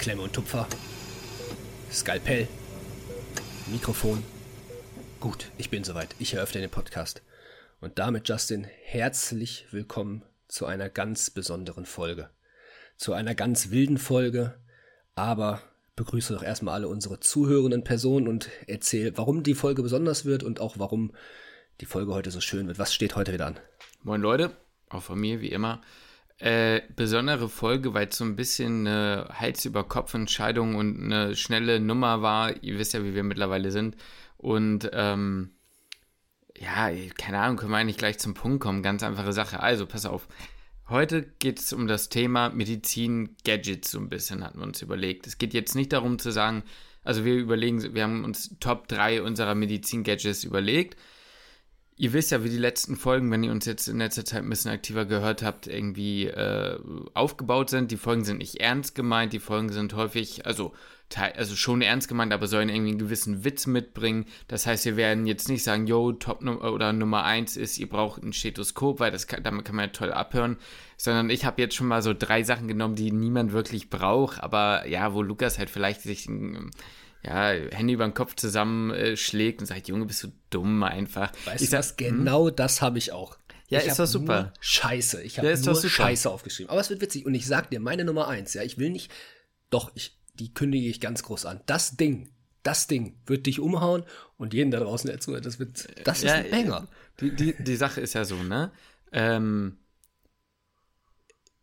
Klemme und Tupfer, Skalpell, Mikrofon. Gut, ich bin soweit. Ich eröffne den Podcast. Und damit, Justin, herzlich willkommen zu einer ganz besonderen Folge. Zu einer ganz wilden Folge, aber begrüße doch erstmal alle unsere zuhörenden Personen und erzähle, warum die Folge besonders wird und auch warum die Folge heute so schön wird. Was steht heute wieder an? Moin Leute, auch von mir wie immer. Äh, besondere Folge, weil es so ein bisschen eine Hals-über-Kopf-Entscheidung und eine schnelle Nummer war. Ihr wisst ja, wie wir mittlerweile sind. Und ähm, ja, keine Ahnung, können wir eigentlich gleich zum Punkt kommen. Ganz einfache Sache. Also, pass auf. Heute geht es um das Thema Medizin-Gadgets, so ein bisschen hatten wir uns überlegt. Es geht jetzt nicht darum zu sagen, also wir überlegen, wir haben uns Top 3 unserer Medizin-Gadgets überlegt Ihr wisst ja, wie die letzten Folgen, wenn ihr uns jetzt in letzter Zeit ein bisschen aktiver gehört habt, irgendwie äh, aufgebaut sind. Die Folgen sind nicht ernst gemeint, die Folgen sind häufig, also, also schon ernst gemeint, aber sollen irgendwie einen gewissen Witz mitbringen. Das heißt, wir werden jetzt nicht sagen, yo, Top oder Nummer 1 ist, ihr braucht ein Stethoskop, weil das kann, damit kann man ja toll abhören. Sondern ich habe jetzt schon mal so drei Sachen genommen, die niemand wirklich braucht, aber ja, wo Lukas halt vielleicht sich ein ja, Hände über den Kopf zusammenschlägt und sagt, Junge, bist du dumm einfach. Weißt ich du was, genau hm? das habe ich auch. Ja, ich ist doch super. Scheiße, ich habe ja, nur Scheiße aufgeschrieben. Aber es wird witzig und ich sag dir, meine Nummer eins, ja, ich will nicht, doch, ich, die kündige ich ganz groß an. Das Ding, das Ding wird dich umhauen und jeden da draußen erzählen, das wird, das ja, ist ein Banger. Die, die, die Sache ist ja so, ne? Ähm,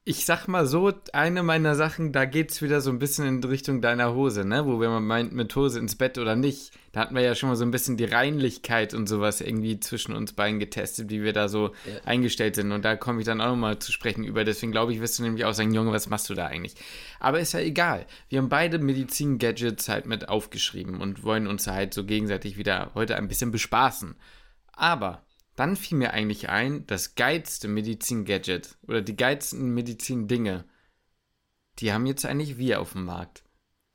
ich sag mal so, eine meiner Sachen, da geht's wieder so ein bisschen in Richtung deiner Hose, ne? Wo wir mal meint, mit Hose ins Bett oder nicht. Da hatten wir ja schon mal so ein bisschen die Reinlichkeit und sowas irgendwie zwischen uns beiden getestet, wie wir da so ja. eingestellt sind. Und da komme ich dann auch nochmal zu sprechen über. Deswegen glaube ich, wirst du nämlich auch sagen, Junge, was machst du da eigentlich? Aber ist ja egal. Wir haben beide Medizin-Gadgets halt mit aufgeschrieben und wollen uns halt so gegenseitig wieder heute ein bisschen bespaßen. Aber dann fiel mir eigentlich ein, das geilste Medizin-Gadget oder die geilsten Medizin-Dinge, die haben jetzt eigentlich wir auf dem Markt.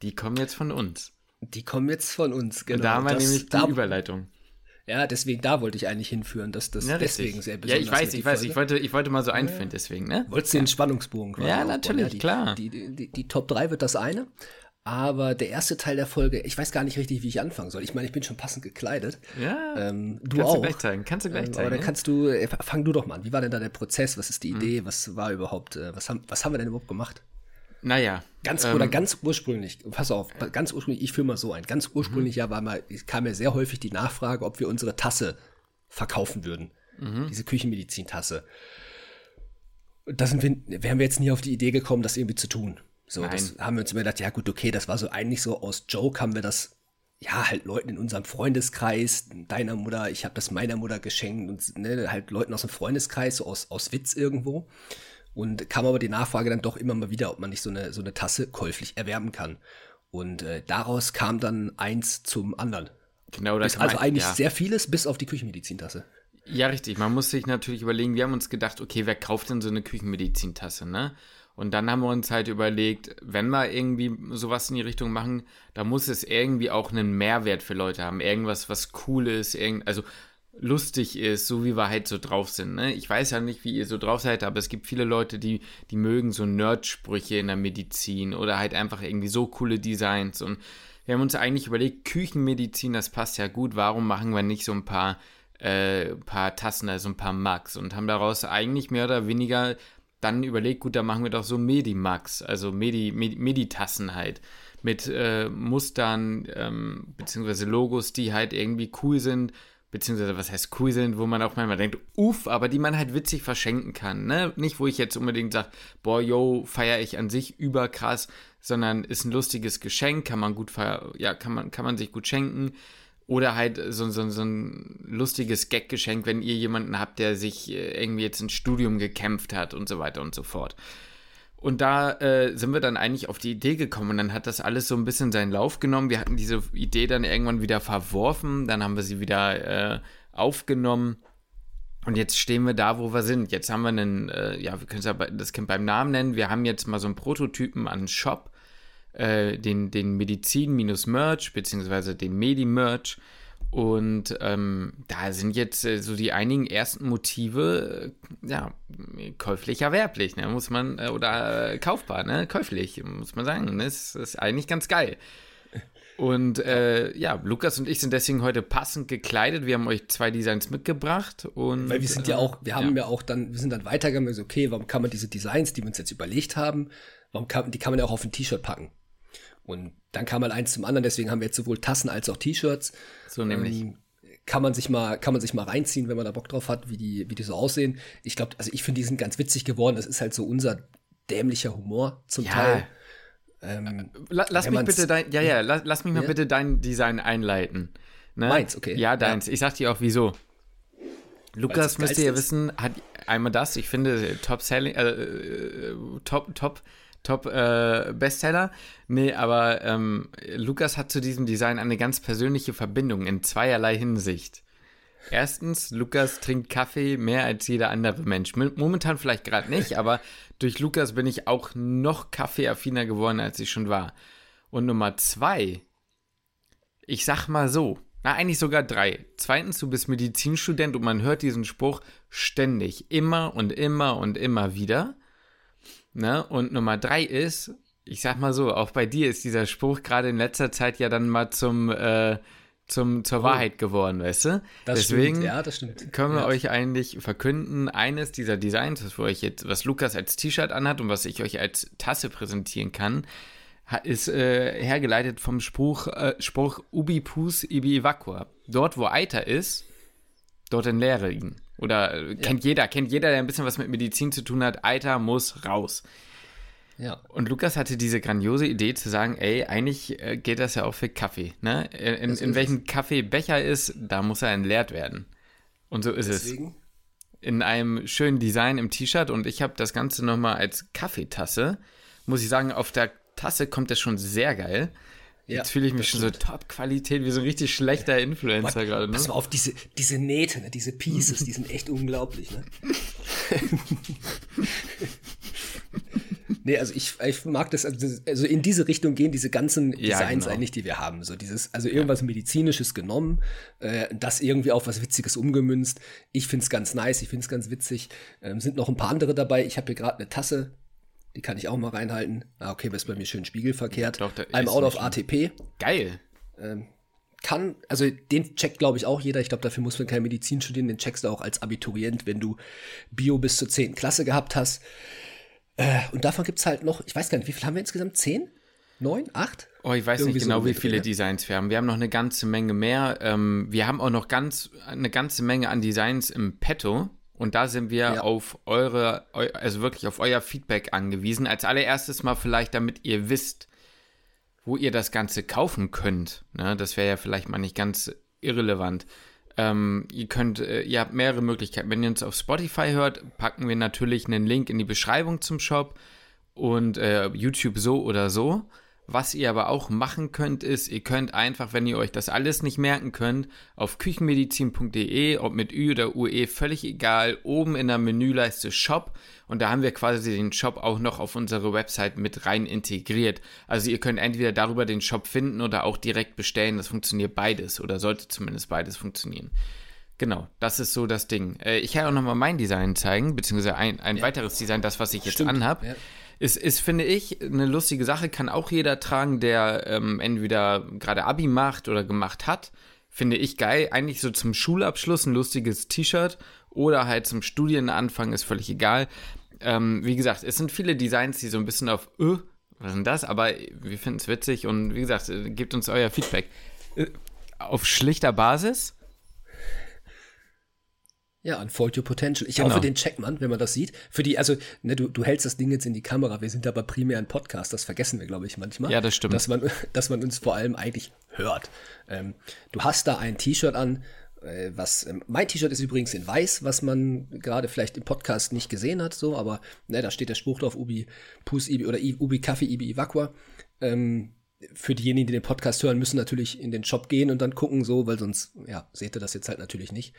Die kommen jetzt von uns. Die kommen jetzt von uns, genau. Und da haben wir das, nämlich die da, Überleitung. Ja, deswegen, da wollte ich eigentlich hinführen, dass das ja, deswegen sehr besonders ist. Ja, ich weiß, ich weiß, ich wollte, ich wollte mal so einführen, deswegen, ne? Wolltest du ja. den Spannungsbogen quasi Ja, natürlich, ja, die, klar. Die, die, die, die Top 3 wird das eine. Aber der erste Teil der Folge, ich weiß gar nicht richtig, wie ich anfangen soll. Ich meine, ich bin schon passend gekleidet. Ja. Ähm, du kannst auch. Du gleich zeigen. Kannst du gleich ähm, zeigen. Aber dann kannst du, äh, fang du doch mal an. Wie war denn da der Prozess? Was ist die mhm. Idee? Mhm. Was war überhaupt, äh, was haben, was haben wir denn überhaupt gemacht? Naja. Ganz, ähm, oder ganz ursprünglich, pass auf, ganz ursprünglich, ich führe mal so ein. Ganz ursprünglich mhm. ja war mal, kam ja sehr häufig die Nachfrage, ob wir unsere Tasse verkaufen würden. Mhm. Diese Küchenmedizin-Tasse. Da sind wir, wären wir jetzt nie auf die Idee gekommen, das irgendwie zu tun. So, Nein. das haben wir uns immer gedacht, ja gut, okay, das war so eigentlich so aus Joke haben wir das, ja, halt Leuten in unserem Freundeskreis, deiner Mutter, ich habe das meiner Mutter geschenkt und ne, halt Leuten aus dem Freundeskreis, so aus, aus Witz irgendwo. Und kam aber die Nachfrage dann doch immer mal wieder, ob man nicht so eine, so eine Tasse käuflich erwerben kann. Und äh, daraus kam dann eins zum anderen. Genau, das Also eigentlich ja. sehr vieles, bis auf die Küchenmedizintasse. Ja, richtig. Man muss sich natürlich überlegen, wir haben uns gedacht, okay, wer kauft denn so eine Küchenmedizintasse, ne? Und dann haben wir uns halt überlegt, wenn wir irgendwie sowas in die Richtung machen, da muss es irgendwie auch einen Mehrwert für Leute haben. Irgendwas, was cool ist, irgend, also lustig ist, so wie wir halt so drauf sind. Ne? Ich weiß ja nicht, wie ihr so drauf seid, aber es gibt viele Leute, die, die mögen so Nerdsprüche in der Medizin oder halt einfach irgendwie so coole Designs. Und wir haben uns eigentlich überlegt, Küchenmedizin, das passt ja gut, warum machen wir nicht so ein paar, äh, paar Tassen, also ein paar Max und haben daraus eigentlich mehr oder weniger dann überlegt, gut, da machen wir doch so Medimax, also Medi, Medi, Meditassen halt. Mit äh, Mustern, ähm, beziehungsweise Logos, die halt irgendwie cool sind, beziehungsweise was heißt cool sind, wo man auch manchmal denkt, uff, aber die man halt witzig verschenken kann, ne? Nicht, wo ich jetzt unbedingt sage, boah, yo, feiere ich an sich überkrass, sondern ist ein lustiges Geschenk, kann man gut ja, kann man, kann man sich gut schenken. Oder halt so, so, so ein lustiges Gag-Geschenk, wenn ihr jemanden habt, der sich äh, irgendwie jetzt ins Studium gekämpft hat und so weiter und so fort. Und da äh, sind wir dann eigentlich auf die Idee gekommen und dann hat das alles so ein bisschen seinen Lauf genommen. Wir hatten diese Idee dann irgendwann wieder verworfen, dann haben wir sie wieder äh, aufgenommen und jetzt stehen wir da, wo wir sind. Jetzt haben wir einen, äh, ja, wir können das Kind beim Namen nennen. Wir haben jetzt mal so einen Prototypen an Shop äh, den, den Medizin-Merch, beziehungsweise den Medi-Merch. Und ähm, da sind jetzt äh, so die einigen ersten Motive, äh, ja, käuflich erwerblich, ne, muss man, äh, oder äh, kaufbar, ne, käuflich, muss man sagen. Ne, das ist eigentlich ganz geil. Und äh, ja, Lukas und ich sind deswegen heute passend gekleidet. Wir haben euch zwei Designs mitgebracht. Und, Weil wir sind ja auch, wir haben ja, ja auch dann, wir sind dann weitergegangen, so, okay, warum kann man diese Designs, die wir uns jetzt überlegt haben, warum kann, die kann man ja auch auf ein T-Shirt packen. Und dann kam mal eins zum anderen, deswegen haben wir jetzt sowohl Tassen als auch T-Shirts. So nämlich. Ähm, kann man sich mal, kann man sich mal reinziehen, wenn man da Bock drauf hat, wie die, wie die so aussehen. Ich glaube, also ich finde, die sind ganz witzig geworden. Das ist halt so unser dämlicher Humor zum ja. Teil. Ähm, lass mich bitte dein, ja, ja, lass, lass mich mal ja? bitte dein Design einleiten. Ne? Meins, okay. Ja, deins. Ja. Ich sag dir auch wieso. Lukas müsst ihr ja wissen, hat einmal das, ich finde Top Selling, äh, äh Top, Top Top äh, Bestseller. Nee, aber ähm, Lukas hat zu diesem Design eine ganz persönliche Verbindung in zweierlei Hinsicht. Erstens, Lukas trinkt Kaffee mehr als jeder andere Mensch. Momentan vielleicht gerade nicht, aber durch Lukas bin ich auch noch kaffeeaffiner geworden, als ich schon war. Und Nummer zwei, ich sag mal so, na eigentlich sogar drei. Zweitens, du bist Medizinstudent und man hört diesen Spruch ständig, immer und immer und immer wieder. Ne? Und Nummer drei ist, ich sag mal so, auch bei dir ist dieser Spruch gerade in letzter Zeit ja dann mal zum, äh, zum, zur oh. Wahrheit geworden, weißt du? Das Deswegen stimmt. Ja, das stimmt. können wir ja. euch eigentlich verkünden, eines dieser Designs, was, euch jetzt, was Lukas als T-Shirt anhat und was ich euch als Tasse präsentieren kann, ist äh, hergeleitet vom Spruch, äh, Spruch Ubi Pus Ibi Vacua. Dort, wo Eiter ist, dort in Leere liegen. Oder äh, kennt ja. jeder, kennt jeder, der ein bisschen was mit Medizin zu tun hat, Alter muss raus. Ja. Und Lukas hatte diese grandiose Idee zu sagen, ey, eigentlich äh, geht das ja auch für Kaffee. Ne? In, in, in welchem Kaffeebecher ist, da muss er entleert werden. Und so ist Deswegen? es. In einem schönen Design im T-Shirt und ich habe das Ganze nochmal als Kaffeetasse. Muss ich sagen, auf der Tasse kommt das schon sehr geil. Jetzt fühle ich mich schon stimmt. so Top-Qualität, wie so ein richtig schlechter Influencer gerade. Ne? Pass mal auf, diese, diese Nähte, ne, diese Pieces, die sind echt unglaublich. Ne? nee, also ich, ich mag das, also, also in diese Richtung gehen diese ganzen Designs ja, genau. eigentlich, die wir haben. So dieses, also irgendwas ja. Medizinisches genommen, äh, das irgendwie auf was Witziges umgemünzt. Ich finde es ganz nice, ich finde es ganz witzig. Ähm, sind noch ein paar andere dabei. Ich habe hier gerade eine Tasse die kann ich auch mal reinhalten. Ah, okay, das ist bei mir schön spiegelverkehrt. Doch, I'm out of ATP. Geil. Ähm, kann, also den checkt, glaube ich, auch jeder. Ich glaube, dafür muss man keine Medizin studieren. Den checkst du auch als Abiturient, wenn du Bio bis zur 10. Klasse gehabt hast. Äh, und davon gibt es halt noch, ich weiß gar nicht, wie viel haben wir insgesamt? 10? 9? 8? Oh, ich weiß Irgendwie nicht genau, so wie viele ja. Designs wir haben. Wir haben noch eine ganze Menge mehr. Ähm, wir haben auch noch ganz, eine ganze Menge an Designs im Petto. Und da sind wir ja. auf eure, also wirklich auf euer Feedback angewiesen. Als allererstes mal vielleicht, damit ihr wisst, wo ihr das Ganze kaufen könnt. Ne? Das wäre ja vielleicht mal nicht ganz irrelevant. Ähm, ihr könnt, äh, ihr habt mehrere Möglichkeiten. Wenn ihr uns auf Spotify hört, packen wir natürlich einen Link in die Beschreibung zum Shop und äh, YouTube so oder so. Was ihr aber auch machen könnt, ist, ihr könnt einfach, wenn ihr euch das alles nicht merken könnt, auf küchenmedizin.de, ob mit Ü oder UE, völlig egal, oben in der Menüleiste Shop und da haben wir quasi den Shop auch noch auf unsere Website mit rein integriert. Also ihr könnt entweder darüber den Shop finden oder auch direkt bestellen. Das funktioniert beides oder sollte zumindest beides funktionieren. Genau, das ist so das Ding. Äh, ich kann auch nochmal mein Design zeigen, beziehungsweise ein, ein ja. weiteres Design, das, was ich jetzt Stimmt. anhab. Ja. Ist, ist, finde ich, eine lustige Sache, kann auch jeder tragen, der ähm, entweder gerade Abi macht oder gemacht hat. Finde ich geil. Eigentlich so zum Schulabschluss ein lustiges T-Shirt oder halt zum Studienanfang ist völlig egal. Ähm, wie gesagt, es sind viele Designs, die so ein bisschen auf, öh, was ist denn das? Aber wir finden es witzig und wie gesagt, äh, gebt uns euer Feedback. Äh, auf schlichter Basis ja, Unfold Your Potential. Ich genau. hoffe, den checkt man, wenn man das sieht. Für die, also, ne, du, du hältst das Ding jetzt in die Kamera. Wir sind aber primär ein Podcast. Das vergessen wir, glaube ich, manchmal. Ja, das stimmt. Dass man, dass man uns vor allem eigentlich hört. Ähm, du hast da ein T-Shirt an, äh, was, ähm, mein T-Shirt ist übrigens in weiß, was man gerade vielleicht im Podcast nicht gesehen hat, so, aber, ne, da steht der Spruch drauf, Ubi Pus Ibi oder Ubi Kaffee Ibi Evaqua. Ähm, für diejenigen, die den Podcast hören, müssen natürlich in den Shop gehen und dann gucken, so, weil sonst, ja, seht ihr das jetzt halt natürlich nicht.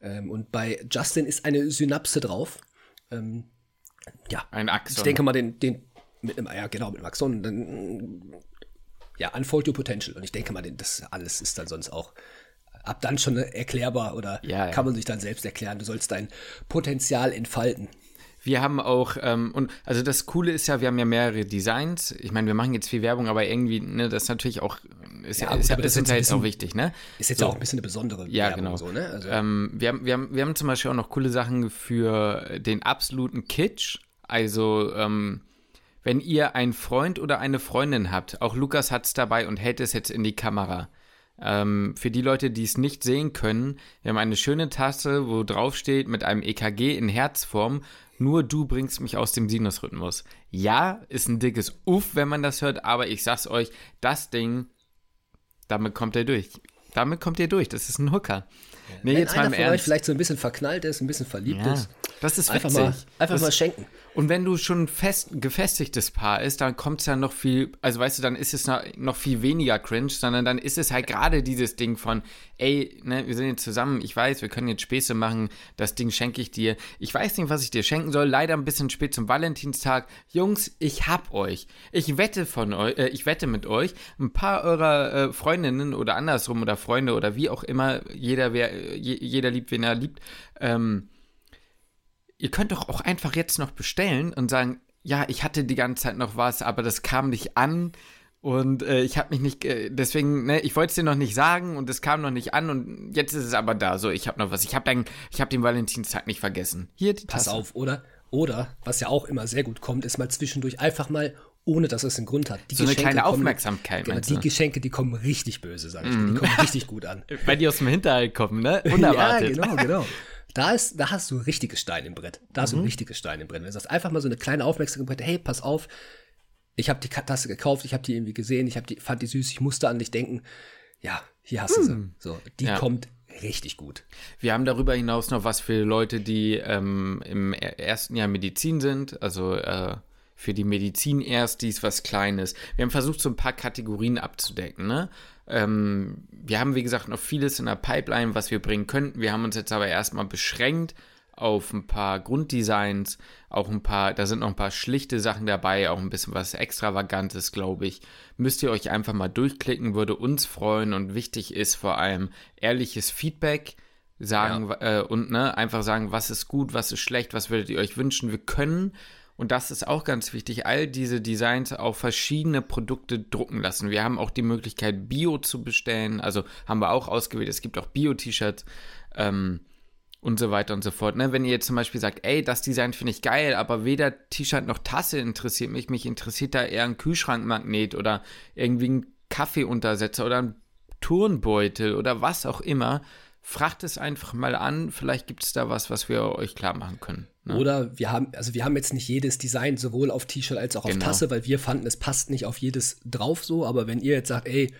Ähm, und bei Justin ist eine Synapse drauf. Ähm, ja. Ein Axon. Ich denke mal, den, den mit einem, ja, genau, mit einem Axon. Dann, ja, Unfold Your Potential. Und ich denke mal, das alles ist dann sonst auch ab dann schon erklärbar oder Ja, ja. kann man sich dann selbst erklären. Du sollst dein Potenzial entfalten. Wir haben auch, ähm, und also das Coole ist ja, wir haben ja mehrere Designs. Ich meine, wir machen jetzt viel Werbung, aber irgendwie, ne, das ist natürlich auch, ist ja, Ja, ist, gut, ja aber das ist ist ja jetzt auch wichtig, ne? Ist jetzt So. auch ein bisschen eine besondere Ja, Werbung genau. so, ne? Also, Ähm, wir, haben, wir, haben, wir haben zum Beispiel auch noch coole Sachen für den absoluten Kitsch. Also, ähm, wenn ihr einen Freund oder eine Freundin habt, auch Lukas hat es dabei und hält es jetzt in die Kamera. Ähm, für die Leute, die es nicht sehen können, wir haben eine schöne Tasse, wo drauf steht mit einem EKG in Herzform, nur du bringst mich aus dem Sinusrhythmus. Ja, ist ein dickes Uff, wenn man das hört, aber ich sag's euch, das Ding, damit kommt ihr durch. Damit kommt ihr durch. Das ist ein Hooker. Nee, wenn jetzt mal einer im von euch Ernst. vielleicht so ein bisschen verknallt ist, ein bisschen verliebt Ja, ist, das ist einfach witzig. mal, einfach das, mal schenken. Und wenn du schon fest gefestigtes Paar ist, dann kommt es ja noch viel, also weißt du, dann ist es noch, viel weniger cringe, sondern dann ist es halt gerade dieses Ding von, ey, ne, wir sind jetzt zusammen, ich weiß, wir können jetzt Späße machen, das Ding schenke ich dir. Ich weiß nicht, was ich dir schenken soll, leider ein bisschen spät zum Valentinstag. Jungs, ich hab euch. Ich wette von euch, äh, ich wette mit euch, ein paar eurer äh, Freundinnen oder andersrum oder Freunde oder wie auch immer, jeder, wer, äh, je, jeder liebt, wen er liebt, ähm, ihr könnt doch auch einfach jetzt noch bestellen und sagen, ja, ich hatte die ganze Zeit noch was, aber das kam nicht an und äh, ich habe mich nicht, äh, deswegen, ne, ich wollte es dir noch nicht sagen und es kam noch nicht an und jetzt ist es aber da. So, ich habe noch was. Ich habe ich habe den Valentinstag nicht vergessen. Hier die Pass Tasse. auf, oder? Oder, was ja auch immer sehr gut kommt, ist mal zwischendurch einfach mal, ohne dass es einen Grund hat. Die So eine kleine kommen- Aufmerksamkeit, Genau, meinst die? Mhm. Geschenke, die kommen richtig böse, sag ich dir. Die kommen richtig gut an. Weil die aus dem Hinterhalt kommen, ne? Unerwartet. Ja, genau, genau. Da, ist, da hast du richtiges Stein im Brett. Da hast du ein Mhm. richtiges Stein im Brett. Wenn du sagst, einfach mal so eine kleine Aufmerksamkeit, hey, pass auf, ich habe die Tasse gekauft, ich habe die irgendwie gesehen, ich hab die, fand die süß, ich musste an dich denken. Ja, hier hast du sie. So, die Hm. Ja. kommt richtig gut. Wir haben darüber hinaus noch was für Leute, die ähm, im er- ersten Jahr Medizin sind, also äh, für die Medizin erst dies was Kleines. Wir haben versucht, so ein paar Kategorien abzudecken. Ne? Ähm, wir haben, wie gesagt, noch vieles in der Pipeline, was wir bringen könnten. Wir haben uns jetzt aber erstmal beschränkt auf ein paar Grunddesigns, auch ein paar, da sind noch ein paar schlichte Sachen dabei, auch ein bisschen was Extravagantes, glaube ich. Müsst ihr euch einfach mal durchklicken, würde uns freuen und wichtig ist vor allem ehrliches Feedback sagen äh, und ne, einfach sagen, was ist gut, was ist schlecht, was würdet ihr euch wünschen. Wir können, und das ist auch ganz wichtig, all diese Designs auf verschiedene Produkte drucken lassen. Wir haben auch die Möglichkeit, Bio zu bestellen, also haben wir auch ausgewählt. Es gibt auch Bio-T-Shirts. Ähm, und so weiter und so fort. Ne? Wenn ihr jetzt zum Beispiel sagt, ey, das Design finde ich geil, aber weder T-Shirt noch Tasse interessiert mich, mich interessiert da eher ein Kühlschrankmagnet oder irgendwie ein Kaffeeuntersetzer oder ein Turnbeutel oder was auch immer, fragt es einfach mal an. Vielleicht gibt es da was, was wir euch klar machen können. Ne? Oder wir haben, also wir haben jetzt nicht jedes Design sowohl auf T-Shirt als auch auf Genau. Tasse, weil wir fanden, es passt nicht auf jedes drauf so. Aber wenn ihr jetzt sagt, ey,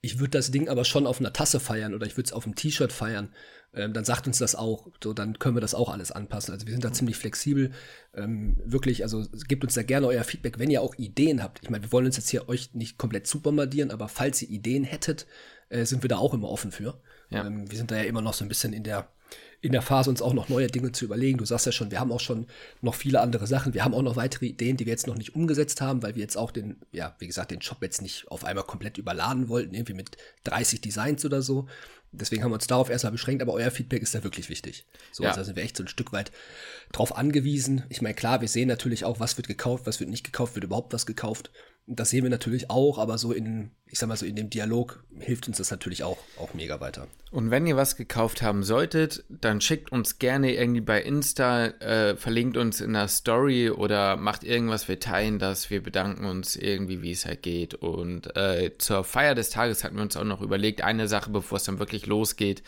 ich würde das Ding aber schon auf einer Tasse feiern oder ich würde es auf einem T-Shirt feiern, ähm, dann sagt uns das auch. So, dann können wir das auch alles anpassen. Also wir sind da ziemlich flexibel. Ähm, wirklich, also gebt uns da gerne euer Feedback, wenn ihr auch Ideen habt. Ich meine, wir wollen uns jetzt hier euch nicht komplett zu bombardieren, aber falls ihr Ideen hättet, äh, sind wir da auch immer offen für. Ja. Ähm, wir sind da ja immer noch so ein bisschen in der in der Phase, uns auch noch neue Dinge zu überlegen. Du sagst ja schon, wir haben auch schon noch viele andere Sachen. Wir haben auch noch weitere Ideen, die wir jetzt noch nicht umgesetzt haben, weil wir jetzt auch den, ja, wie gesagt, den Shop jetzt nicht auf einmal komplett überladen wollten, irgendwie mit 30 Designs oder so. Deswegen haben wir uns darauf erstmal beschränkt, aber euer Feedback ist da wirklich wichtig. So, Ja. also da sind wir echt so ein Stück weit drauf angewiesen. Ich meine, klar, wir sehen natürlich auch, was wird gekauft, was wird nicht gekauft, wird überhaupt was gekauft. Das sehen wir natürlich auch, aber so in, ich sag mal so in dem Dialog hilft uns das natürlich auch, auch mega weiter. Und wenn ihr was gekauft haben solltet, dann schickt uns gerne irgendwie bei Insta, äh, verlinkt uns in der Story oder macht irgendwas, wir teilen das, wir bedanken uns irgendwie, wie es halt geht. Und äh, zur Feier des Tages hatten wir uns auch noch überlegt, eine Sache, bevor es dann wirklich losgeht,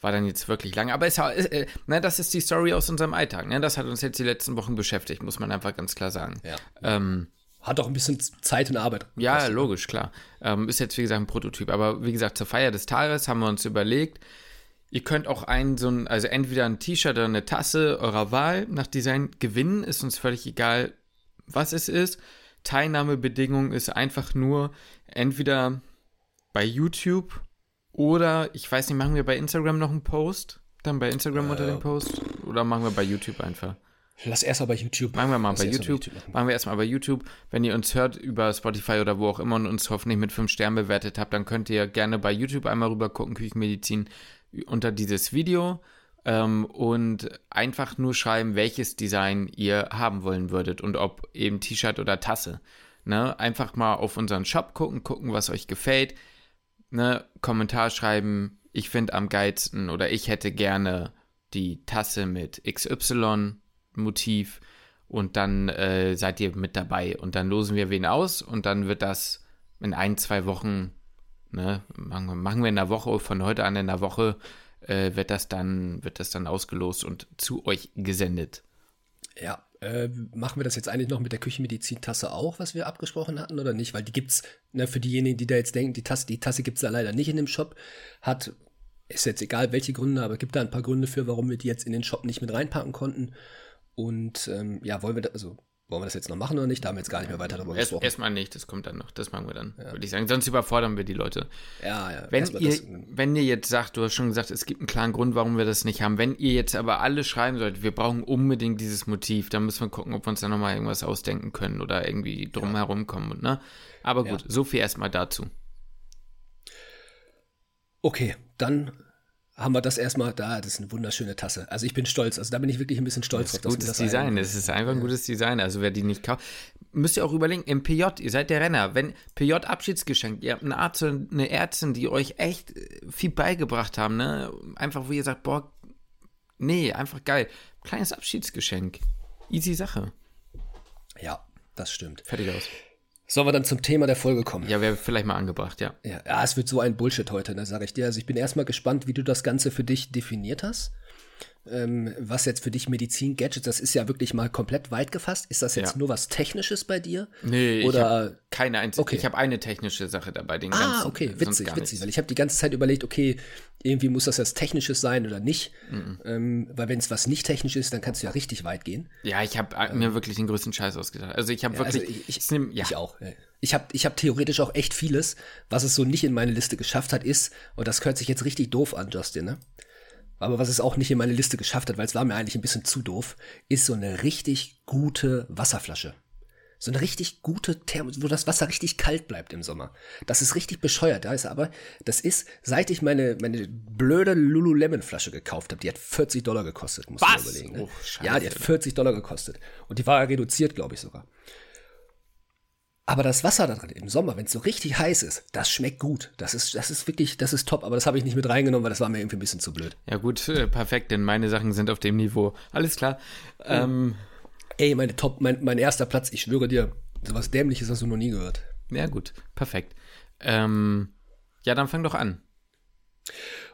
war dann jetzt wirklich lang. Aber es, ist, äh, ne, das ist die Story aus unserem Alltag. Ne? Das hat uns jetzt die letzten Wochen beschäftigt, muss man einfach ganz klar sagen. Ja. Ähm, Hat auch ein bisschen Zeit und Arbeit. ja, gekostet. logisch, klar. Ähm, ist jetzt, wie gesagt, ein Prototyp. Aber wie gesagt, zur Feier des Tages haben wir uns überlegt, ihr könnt auch ein, so ein, also entweder ein T-Shirt oder eine Tasse eurer Wahl nach Design gewinnen. Ist uns völlig egal, was es ist. Teilnahmebedingung ist einfach nur entweder bei YouTube oder, ich weiß nicht, machen wir bei Instagram noch einen Post? Dann bei Instagram unter dem Post? Oder machen wir bei YouTube einfach? Lass erst mal bei YouTube. Machen wir mal Lass bei mal YouTube. machen wir erstmal bei YouTube. Wenn ihr uns hört über Spotify oder wo auch immer und uns hoffentlich mit 5 Sternen bewertet habt, dann könnt ihr gerne bei YouTube einmal rüber gucken, Küchenmedizin, unter dieses Video ähm, und einfach nur schreiben, welches Design ihr haben wollen würdet und ob eben T-Shirt oder Tasse. Ne? Einfach mal auf unseren Shop gucken, gucken, was euch gefällt. Ne? Kommentar schreiben, ich finde am geilsten oder ich hätte gerne die Tasse mit XY-Motiv und dann äh, seid ihr mit dabei und dann losen wir wen aus und dann wird das in ein, zwei Wochen, ne, machen, machen wir in der Woche, von heute an in der Woche, äh, wird das dann, wird das dann ausgelost und zu euch gesendet. Ja, äh, machen wir das jetzt eigentlich noch mit der Küchenmedizin-Tasse auch, was wir abgesprochen hatten, oder nicht? Weil die gibt's, ne, für diejenigen, die da jetzt denken, die Tasse, die Tasse gibt's da leider nicht in dem Shop, hat, ist jetzt egal welche Gründe, aber gibt da ein paar Gründe für, warum wir die jetzt in den Shop nicht mit reinpacken konnten. Und ähm, ja, wollen wir da, also wollen wir das jetzt noch machen oder nicht? Da haben wir jetzt gar nicht mehr weiter darüber Erst, gesprochen. Erstmal nicht, das kommt dann noch. Das machen wir dann, ja. würde ich sagen. Sonst überfordern wir die Leute. Ja, ja. Wenn ihr, das, wenn ihr jetzt sagt, du hast schon gesagt, es gibt einen klaren Grund, warum wir das nicht haben. Wenn ihr jetzt aber alle schreiben solltet, wir brauchen unbedingt dieses Motiv, dann müssen wir gucken, ob wir uns da nochmal irgendwas ausdenken können oder irgendwie drum ja. herum kommen. Ne? Aber gut, ja. so viel erstmal dazu. Okay, dann haben wir das erstmal da. Das ist eine wunderschöne Tasse. Also ich bin stolz. Also da bin ich wirklich ein bisschen stolz das ist drauf. Gutes das Design. Es ist einfach ein gutes Design. Also wer die nicht kauft, müsst ihr auch überlegen, im PJ, ihr seid der Renner. Wenn PJ Abschiedsgeschenk, ihr habt eine Arzt und eine Ärztin, die euch echt viel beigebracht haben, ne? Einfach, wo ihr sagt, boah, nee, einfach geil. Kleines Abschiedsgeschenk. Easy Sache. Ja, das stimmt. Fertig aus. Sollen wir dann zum Thema der Folge kommen? Ja, wäre vielleicht mal angebracht, ja. ja. Ja, es wird so ein Bullshit heute, ne, sage ich dir. Also ich bin erstmal gespannt, wie du das Ganze für dich definiert hast. Ähm, was jetzt für dich Medizin-Gadgets, das ist ja wirklich mal komplett weit gefasst. Ist das jetzt ja. nur was Technisches bei dir? Nee, Oder? ich keine einzige. Okay. Ich habe eine technische Sache dabei. Den ah, ganzen, okay, witzig, witzig. Weil ich habe die ganze Zeit überlegt, okay, irgendwie muss das jetzt Technisches sein oder nicht. Mhm. Ähm, weil wenn es was nicht technisch ist, dann kannst du ja richtig weit gehen. Ja, ich habe ähm, mir wirklich den größten Scheiß ausgedacht. Also ich habe ja, wirklich. Also ich, ich, nehm, ja. ich auch. Ich habe ich hab theoretisch auch echt vieles, was es so nicht in meine Liste geschafft hat, ist, und das hört sich jetzt richtig doof an, Justin, ne? Aber was es auch nicht in meine Liste geschafft hat, weil es war mir eigentlich ein bisschen zu doof, ist so eine richtig gute Wasserflasche. So eine richtig gute Thermos, wo das Wasser richtig kalt bleibt im Sommer. Das ist richtig bescheuert. Da ist aber, das ist, seit ich meine, meine blöde Lululemon Flasche gekauft habe, die hat 40 Dollar gekostet, muss man überlegen. Ne? Oh, ja, die hat 40 Dollar gekostet. Und die war reduziert, glaube ich sogar. Aber das Wasser da drin im Sommer, wenn es so richtig heiß ist, das schmeckt gut. Das ist, das ist wirklich, das ist top. Aber das habe ich nicht mit reingenommen, weil das war mir irgendwie ein bisschen zu blöd. Ja gut, äh, perfekt, denn meine Sachen sind auf dem Niveau. Alles klar. Ähm, Ey, meine Top, mein, mein erster Platz, ich schwöre dir, sowas Dämliches hast du noch nie gehört. Ja gut, perfekt. Ähm, ja, dann fang doch an.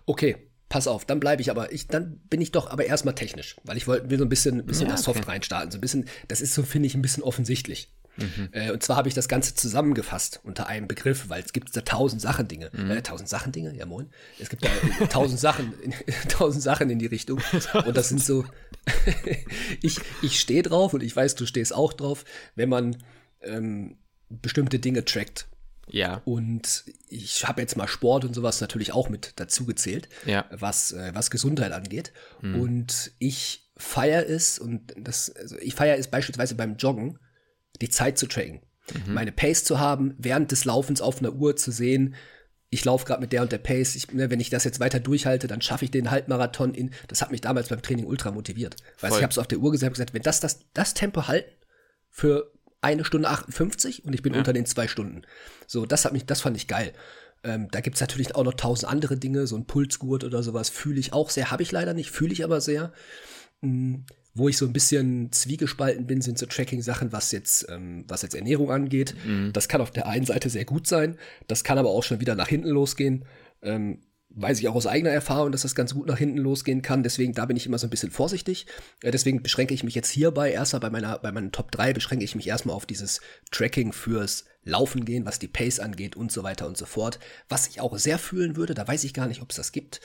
Okay, pass auf, dann bleibe ich aber, ich, dann bin ich doch aber erstmal technisch, weil ich wollte, will so ein bisschen, bisschen ja, das Soft okay. reinstarten, so ein bisschen, das ist so, finde ich, ein bisschen offensichtlich. Mhm. Äh, und zwar habe ich das Ganze zusammengefasst unter einem Begriff, weil es gibt da tausend Sachen Dinge. Mhm. Äh, tausend Sachen Dinge, ja moin. Es gibt da äh, tausend Sachen, tausend Sachen in die Richtung. Und das sind so, ich, ich stehe drauf und ich weiß, du stehst auch drauf, wenn man ähm, bestimmte Dinge trackt. Ja. Und ich habe jetzt mal Sport und sowas natürlich auch mit dazu gezählt, ja. was, äh, was Gesundheit angeht. Mhm. Und ich feiere es und das, also ich feiere es beispielsweise beim Joggen, die Zeit zu tracken. Mhm. Meine Pace zu haben, während des Laufens auf einer Uhr zu sehen, ich laufe gerade mit der und der Pace. Ich, ne, wenn ich das jetzt weiter durchhalte, dann schaffe ich den Halbmarathon in. Das hat mich damals beim Training ultra motiviert. Weil ich habe es auf der Uhr gesagt, gesagt, wenn das, das das Tempo halten für eine Stunde 58 und ich bin ja. unter den zwei Stunden. So, das hat mich, das fand ich geil. Ähm, da gibt's natürlich auch noch tausend andere Dinge, so ein Pulsgurt oder sowas fühle ich auch sehr, habe ich leider nicht, fühle ich aber sehr. Mhm. Wo ich so ein bisschen zwiegespalten bin, sind so Tracking-Sachen, was jetzt, ähm, was jetzt Ernährung angeht. Mhm. Das kann auf der einen Seite sehr gut sein, das kann aber auch schon wieder nach hinten losgehen. Ähm, weiß ich auch aus eigener Erfahrung, dass das ganz gut nach hinten losgehen kann. Deswegen, da bin ich immer so ein bisschen vorsichtig. Äh, deswegen beschränke ich mich jetzt hierbei erstmal bei meiner, bei meinen Top 3 beschränke ich mich erstmal auf dieses Tracking fürs Laufen gehen, was die Pace angeht und so weiter und so fort. Was ich auch sehr fühlen würde, da weiß ich gar nicht, ob es das gibt,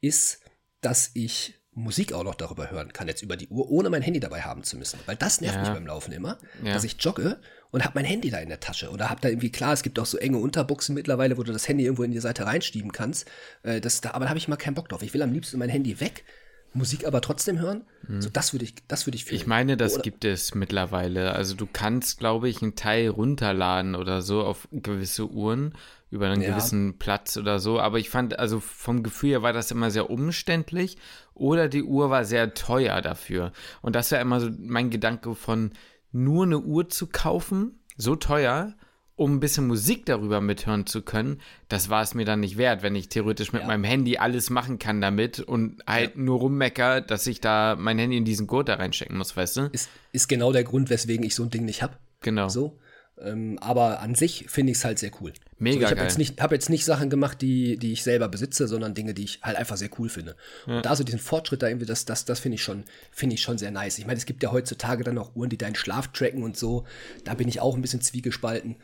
ist, dass ich Musik auch noch darüber hören kann, jetzt über die Uhr, ohne mein Handy dabei haben zu müssen. Weil das nervt ja. mich beim Laufen immer, ja. dass ich jogge und habe mein Handy da in der Tasche. Oder habe da irgendwie, klar, es gibt auch so enge Unterbuchsen mittlerweile, wo du das Handy irgendwo in die Seite reinschieben kannst. Äh, das, da, aber da habe ich mal keinen Bock drauf. Ich will am liebsten mein Handy weg Musik aber trotzdem hören. So, das würde ich, das würde ich fühlen. Ich meine, das Oder- gibt es mittlerweile. Also du kannst, glaube ich, einen Teil runterladen oder so auf gewisse Uhren über einen Ja. gewissen Platz oder so. Aber ich fand, also vom Gefühl her war das immer sehr umständlich oder die Uhr war sehr teuer dafür. Und das war immer so mein Gedanke von nur eine Uhr zu kaufen, so teuer, um ein bisschen Musik darüber mithören zu können, das war es mir dann nicht wert, wenn ich theoretisch mit Ja. meinem Handy alles machen kann damit und halt nur rummecker, dass ich da mein Handy in diesen Gurt da reinstecken muss, weißt du? ist, ist genau der Grund, weswegen ich so ein Ding nicht habe. Genau. So. Ähm, aber an sich finde ich es halt sehr cool. Mega so, ich habe jetzt, nicht- hab jetzt nicht Sachen gemacht, die, die ich selber besitze, sondern Dinge, die ich halt einfach sehr cool finde. Und da so diesen Fortschritt da irgendwie, das, das, das finde ich, schon- finde ich schon sehr nice. Ich meine, es gibt ja heutzutage dann auch Uhren, die deinen Schlaf tracken und so. Da bin ich auch ein bisschen zwiegespalten.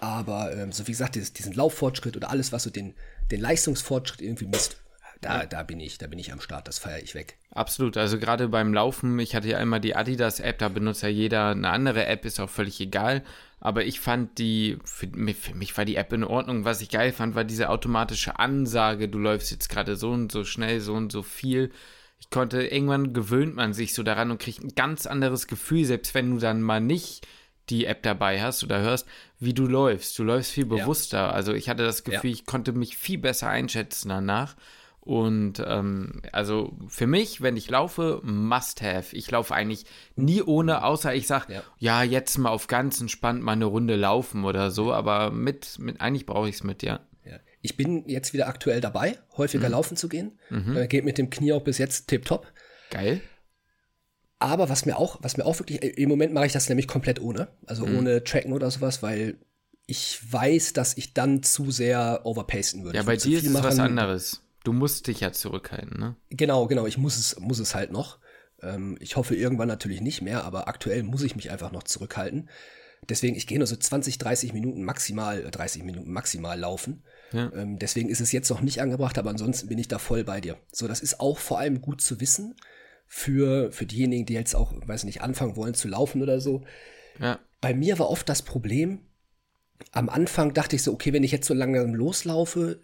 Aber ähm, so wie gesagt, dieses, diesen Lauffortschritt oder alles, was so den, den Leistungsfortschritt irgendwie misst, da, da bin ich, da bin ich am Start, das feiere ich weg. Absolut. Also gerade beim Laufen, ich hatte ja immer die Adidas-App, da benutzt ja jeder eine andere App, ist auch völlig egal. Aber ich fand die, für, mich- für mich war die App in Ordnung. Was ich geil fand, war diese automatische Ansage, du läufst jetzt gerade so und so schnell, so und so viel. Ich konnte, irgendwann gewöhnt man sich so daran und kriegt ein ganz anderes Gefühl, selbst wenn du dann mal nicht die App dabei hast oder hörst, wie du läufst. Du läufst viel bewusster. Also ich hatte das Gefühl, Ja. ich konnte mich viel besser einschätzen danach. Und ähm, also für mich, wenn ich laufe, must have. Ich laufe eigentlich nie ohne, außer ich sage, ja. Ja. jetzt mal auf ganz entspannt mal eine Runde laufen oder so, aber mit, mit eigentlich brauche ich es mit, ja. Ja. Ich bin jetzt wieder aktuell dabei, häufiger laufen zu gehen. Äh, geht mit dem Knie auch bis jetzt tipptopp. Geil. Aber was mir auch, was mir auch wirklich, im Moment mache ich das nämlich komplett ohne. Also ohne Tracken oder sowas, weil ich weiß, dass ich dann zu sehr overpacen würde. Ja, bei dir ist es was anderes. Du musst dich ja zurückhalten, ne? Genau, genau. Ich muss es, muss es halt noch. Ähm, ich hoffe irgendwann natürlich nicht mehr, aber aktuell muss ich mich einfach noch zurückhalten. Deswegen, ich gehe nur so 20, 30 Minuten maximal, äh, 30 Minuten maximal laufen. Ja. Ähm, deswegen ist es jetzt noch nicht angebracht, aber ansonsten bin ich da voll bei dir. So, das ist auch vor allem gut zu wissen für, für diejenigen, die jetzt auch, weiß nicht, anfangen wollen zu laufen oder so. Ja. Bei mir war oft das Problem, am Anfang dachte ich so, okay, wenn ich jetzt so lange loslaufe,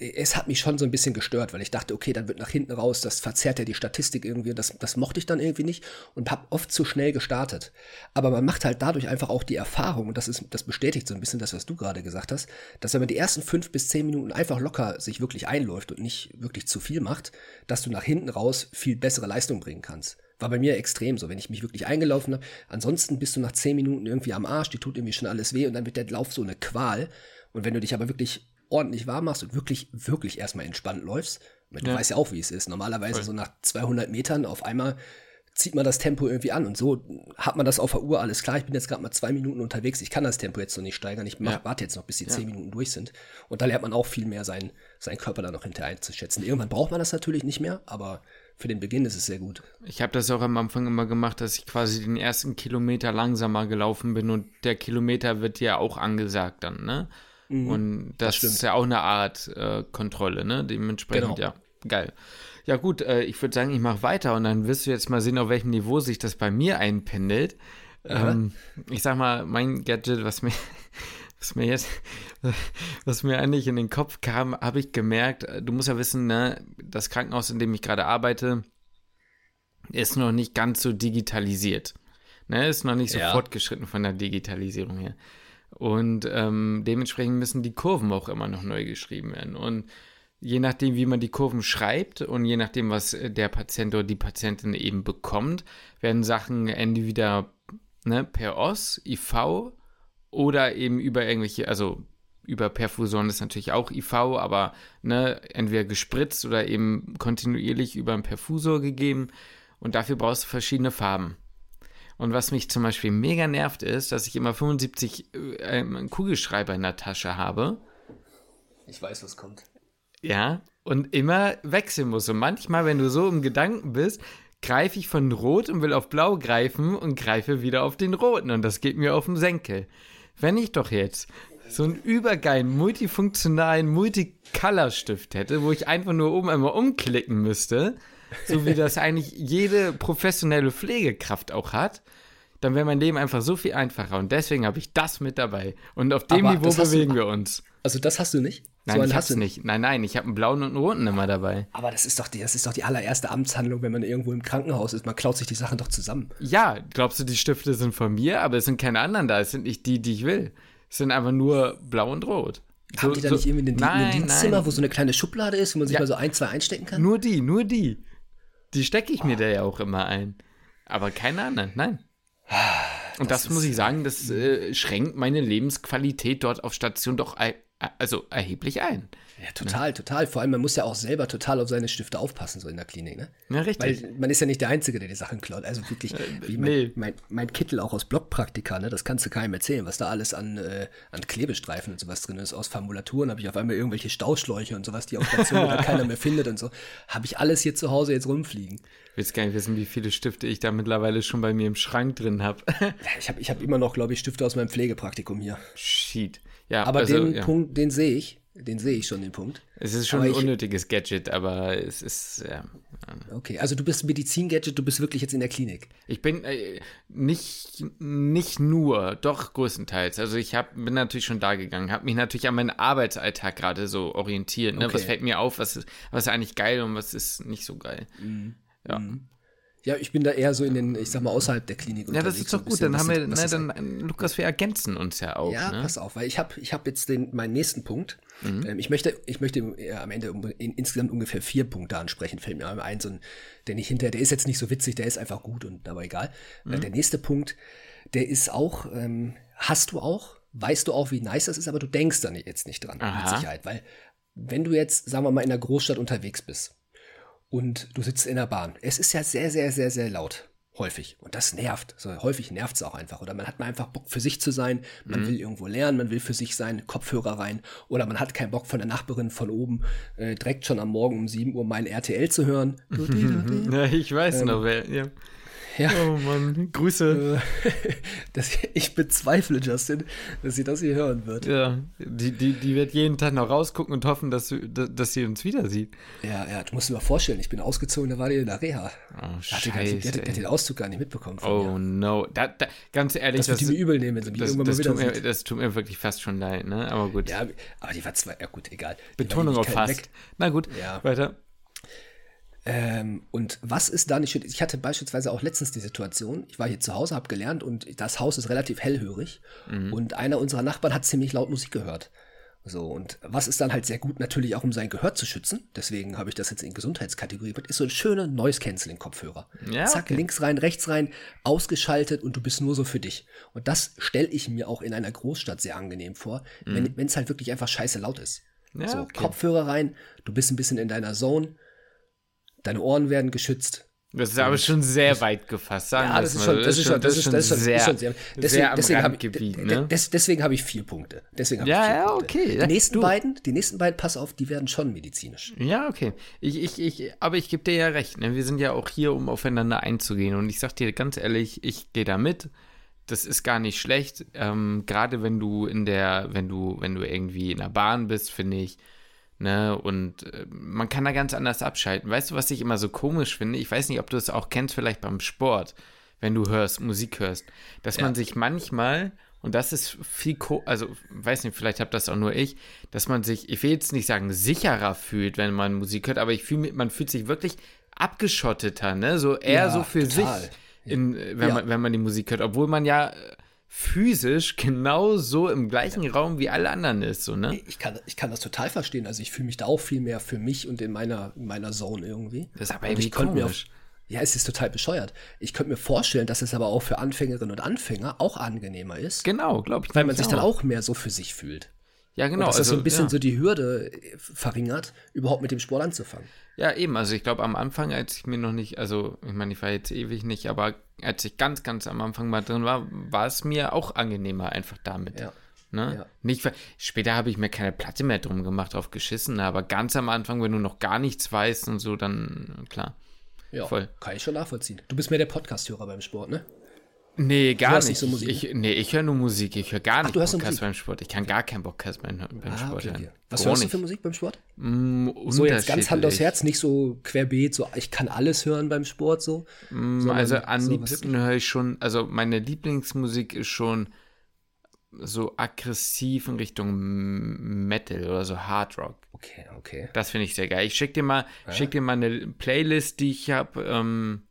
es hat mich schon so ein bisschen gestört, weil ich dachte, okay, dann wird nach hinten raus, das verzerrt ja die Statistik irgendwie, das, das mochte ich dann irgendwie nicht und habe oft zu schnell gestartet. Aber man macht halt dadurch einfach auch die Erfahrung, und das, ist, das bestätigt so ein bisschen das, was du gerade gesagt hast, dass wenn man die ersten fünf bis zehn Minuten einfach locker sich wirklich einläuft und nicht wirklich zu viel macht, dass du nach hinten raus viel bessere Leistung bringen kannst. War bei mir extrem so, wenn ich mich wirklich eingelaufen habe. Ansonsten bist du nach zehn Minuten irgendwie am Arsch, die tut irgendwie schon alles weh und dann wird der Lauf so eine Qual. Und wenn du dich aber wirklich ordentlich warm machst und wirklich, wirklich erstmal entspannt läufst, du Ja. weißt ja auch, wie es ist. Normalerweise Voll. so nach 200 Metern auf einmal zieht man das Tempo irgendwie an und so hat man das auf der Uhr, alles klar, ich bin jetzt gerade mal zwei Minuten unterwegs, ich kann das Tempo jetzt noch nicht steigern, ich mach, Ja. warte jetzt noch, bis die zehn Minuten durch sind. Und da lernt man auch viel mehr seinen, seinen Körper dann noch hinterher einzuschätzen. Irgendwann braucht man das natürlich nicht mehr, aber für den Beginn ist es sehr gut. Ich habe das auch am Anfang immer gemacht, dass ich quasi den ersten Kilometer langsamer gelaufen bin und der Kilometer wird ja auch angesagt dann, ne? Und das, stimmt. ist ja auch eine Art äh, Kontrolle, ne? Dementsprechend, Genau. ja, geil. Ja gut, äh, ich würde sagen, ich mache weiter und dann wirst du jetzt mal sehen, auf welchem Niveau sich das bei mir einpendelt. Ähm, ich sag mal, mein Gadget, was mir, was mir jetzt, was mir eigentlich in den Kopf kam, habe ich gemerkt, äh, du musst ja wissen, ne, das Krankenhaus, in dem ich gerade arbeite, ist noch nicht ganz so digitalisiert. Ne, ist noch nicht so Ja. fortgeschritten von der Digitalisierung her. Und ähm, dementsprechend müssen die Kurven auch immer noch neu geschrieben werden. Und je nachdem, wie man die Kurven schreibt und je nachdem, was äh, der Patient oder die Patientin eben bekommt, werden Sachen entweder ne, per OS, IV oder eben über irgendwelche, also über Perfusion ist natürlich auch IV, aber ne, entweder gespritzt oder eben kontinuierlich über einen Perfusor gegeben. Und dafür brauchst du verschiedene Farben. Und was mich zum Beispiel mega nervt, ist, dass ich immer 75 äh, Kugelschreiber in der Tasche habe. Ich weiß, was kommt. Ja, und immer wechseln muss. Und manchmal, wenn du so im Gedanken bist, greife ich von Rot und will auf Blau greifen und greife wieder auf den Roten. Und das geht mir auf den Senkel. Wenn ich doch jetzt so einen übergeilen, multifunktionalen Multicolor-Stift hätte, wo ich einfach nur oben einmal umklicken müsste, so wie das eigentlich jede professionelle Pflegekraft auch hat, dann wäre mein Leben einfach so viel einfacher. Und deswegen habe ich das mit dabei. Und auf dem Aber Niveau hast du- bewegen wir uns. Also das hast du nicht? Nein, so ich hast hab's nicht. Nein, nein, ich habe einen blauen und einen roten immer dabei. Aber das ist doch die, das ist doch die allererste Amtshandlung, wenn man irgendwo im Krankenhaus ist. Man klaut sich die Sachen doch zusammen. Ja, glaubst du, die Stifte sind von mir, aber es sind keine anderen da. Es sind nicht die, die ich will. Es sind einfach nur blau und rot. Haben die da nicht irgendwie ein, Dienstzimmer, wo so eine kleine Schublade ist, wo man sich Ja. mal so ein, zwei einstecken kann? Nur die, nur die. Die stecke ich mir Ah. da ja auch immer ein. Aber keine anderen, nein. Und das, Das muss ich sagen, das äh, schränkt meine Lebensqualität dort auf Station doch also erheblich ein. Ja, total, total. Vor allem, man muss ja auch selber total auf seine Stifte aufpassen, so in der Klinik, ne? Ja, richtig. Weil man ist ja nicht der Einzige, der die Sachen klaut. Also wirklich, wie mein, nee. mein, mein Kittel auch aus Blockpraktika, ne? Das kannst du keinem erzählen, was da alles an, äh, an Klebestreifen und sowas drin ist. Aus Formulaturen habe ich auf einmal irgendwelche Stauschläuche und sowas, die auf Station oder keiner mehr findet und so. Habe ich alles hier zu Hause jetzt rumfliegen. Ich will gar nicht wissen, wie viele Stifte ich da mittlerweile schon bei mir im Schrank drin habe. Ich habe ich hab immer noch, glaube ich, Stifte aus meinem Pflegepraktikum hier. Shit. Ja, Aber also, den ja. Punkt, den sehe ich. Den sehe ich schon, den Punkt. Es ist schon aber ein ich- unnötiges Gadget, aber es ist, ja. Okay, also du bist Medizin-Gadget, du bist wirklich jetzt in der Klinik. Ich bin äh, nicht, nicht nur, doch größtenteils. Also ich hab, bin natürlich schon da gegangen, habe mich natürlich an meinen Arbeitsalltag gerade so orientiert. Ne? Okay. Was fällt mir auf, was ist, was ist eigentlich geil und was ist nicht so geil. Mhm. Ja. Ja, ich bin da eher so in den, ich sag mal, außerhalb der Klinik ja, das ist doch gut. Dann haben wir, ne, dann, äh, Lukas, wir ergänzen uns ja auch. Ja, ne? pass auf, weil ich habe ich hab jetzt den, meinen nächsten Punkt. Mhm. Ähm, ich möchte, ich möchte äh, am Ende um, in, insgesamt ungefähr vier Punkte ansprechen, fällt mir ein, so ein, der nicht hinter, der ist jetzt nicht so witzig, der ist einfach gut und aber egal. Mhm. Äh, der nächste Punkt, der ist auch, ähm, hast du auch, weißt du auch, wie nice das ist, aber du denkst dann jetzt nicht dran, Aha. mit Sicherheit, weil wenn du jetzt, sagen wir mal, in der Großstadt unterwegs bist und du sitzt in der Bahn, es ist ja sehr, sehr, sehr, sehr laut. Häufig. Und das nervt. So, häufig nervt es auch einfach. Oder man hat mal einfach Bock für sich zu sein. Man will irgendwo lernen, man will für sich sein, Kopfhörer rein. Oder man hat keinen Bock von der Nachbarin von oben äh, direkt schon am Morgen um 7 Uhr mein RTL zu hören. Ja, ich weiß Ähm, noch, wer. Ja. Ja. Oh Mann, Grüße. das, ich bezweifle, Justin, dass sie das hier hören wird. Ja, die, die, die wird jeden Tag noch rausgucken und hoffen, dass, du, dass, sie uns wieder sieht. Ja, ja, du musst dir mal vorstellen, ich bin ausgezogen, da war die in der Reha. Oh, hat die, scheiße. hat, die hat ey. den Auszug gar nicht mitbekommen Oh mir. no. Da, da, ganz ehrlich, Das wird die mir übel nehmen, wenn sie mich das, irgendwann das, mal tut wieder mir, sieht. das tut mir wirklich fast schon leid, ne? Aber gut. Ja, aber die war zwei, ja gut, egal. Die Betonung auf fast. weg. Na gut, Ja. weiter. Ähm, und was ist da nicht schön? Ich hatte beispielsweise auch letztens die Situation, ich war hier zu Hause, habe gelernt und das Haus ist relativ hellhörig und einer unserer Nachbarn hat ziemlich laut Musik gehört. So, und was ist dann halt sehr gut, natürlich auch um sein Gehör zu schützen, deswegen habe ich das jetzt in Gesundheitskategorie, ist so ein schöner Noise-Canceling-Kopfhörer. Ja, Zack, okay. links rein, rechts rein, ausgeschaltet und du bist nur so für dich. Und das stelle ich mir auch in einer Großstadt sehr angenehm vor, wenn es halt wirklich einfach scheiße laut ist. Ja, so, okay. Kopfhörer rein, du bist ein bisschen in deiner Zone, deine Ohren werden geschützt. Das ist aber schon sehr weit gefasst, sagen Ja, wir das ist mal. schon, das ist schon, das ist, das ist schon, sehr, ist schon sehr, deswegen, sehr am deswegen habe ich, Randgebiet, ne? de- des, deswegen habe ich vier Punkte. Deswegen habe Ja, ich vier ja, Punkte. okay. Die nächsten Du. beiden, die nächsten beiden, pass auf, die werden schon medizinisch. Ja, okay. Ich, ich, ich, aber ich gebe dir ja recht. Ne? Wir sind ja auch hier, um aufeinander einzugehen. Und ich sag dir ganz ehrlich, ich gehe da mit. Das ist gar nicht schlecht. Ähm, Gerade wenn du in der, wenn du, wenn du irgendwie in der Bahn bist, finde ich. Ne? Und äh, man kann da ganz anders abschalten. Weißt du, was ich immer so komisch finde? Ich weiß nicht, ob du es auch kennst, vielleicht beim Sport, wenn du hörst, Musik hörst, dass man sich manchmal und das ist viel, ko also weiß nicht, vielleicht habe das auch nur ich, dass man sich, ich will jetzt nicht sagen sicherer fühlt, wenn man Musik hört, aber ich fühle, man fühlt sich wirklich abgeschotteter, ne? So eher Ja, so für total. sich, in, äh, wenn Ja. man wenn man die Musik hört, obwohl man ja äh, physisch genau so im gleichen Raum wie alle anderen ist, so ne? Ich kann, ich kann das total verstehen. Also ich fühle mich da auch viel mehr für mich und in meiner, in meiner Zone irgendwie. Das ist aber irgendwie mir komisch. Auch, ja, es ist total bescheuert. Ich könnte mir vorstellen, dass es aber auch für Anfängerinnen und Anfänger auch angenehmer ist, Genau, glaube ich. weil man sich dann auch mehr so für sich fühlt. Ja, genau. Und dass das so also, ein bisschen ja. so die Hürde äh, verringert, überhaupt mit dem Sport anzufangen. Ja, eben. Also ich glaube, am Anfang, als ich mir noch nicht, also ich meine, ich war jetzt ewig nicht, aber als ich ganz, ganz am Anfang mal drin war, war es mir auch angenehmer einfach damit. Ja. Ne? Ja. Nicht, später habe ich mir keine Platte mehr drum gemacht, drauf geschissen, aber ganz am Anfang, wenn du noch gar nichts weißt und so, dann klar. Ja, Voll. kann ich schon nachvollziehen. Du bist mehr der Podcast-Hörer beim Sport, ne? Nee, gar nicht. nicht so Musik, ich, nee, ich höre nur Musik. Ich höre gar nicht du hörst Podcast Musik? beim Sport. Ich kann gar keinen Podcast beim, beim Ah, Sport okay, hören. okay. Was Gar hörst du nicht. für Musik beim Sport? Mm, So jetzt ganz Hand aufs. Herz, nicht so querbeet, so ich kann alles hören beim Sport so. Mm, Also am so liebsten höre ich schon, also meine Lieblingsmusik ist schon so aggressiv in Richtung Metal oder so Hard Rock. Okay, okay. Das finde ich sehr geil. Ich schicke dir mal, ja. schick dir mal eine Playlist, die ich habe. Ähm,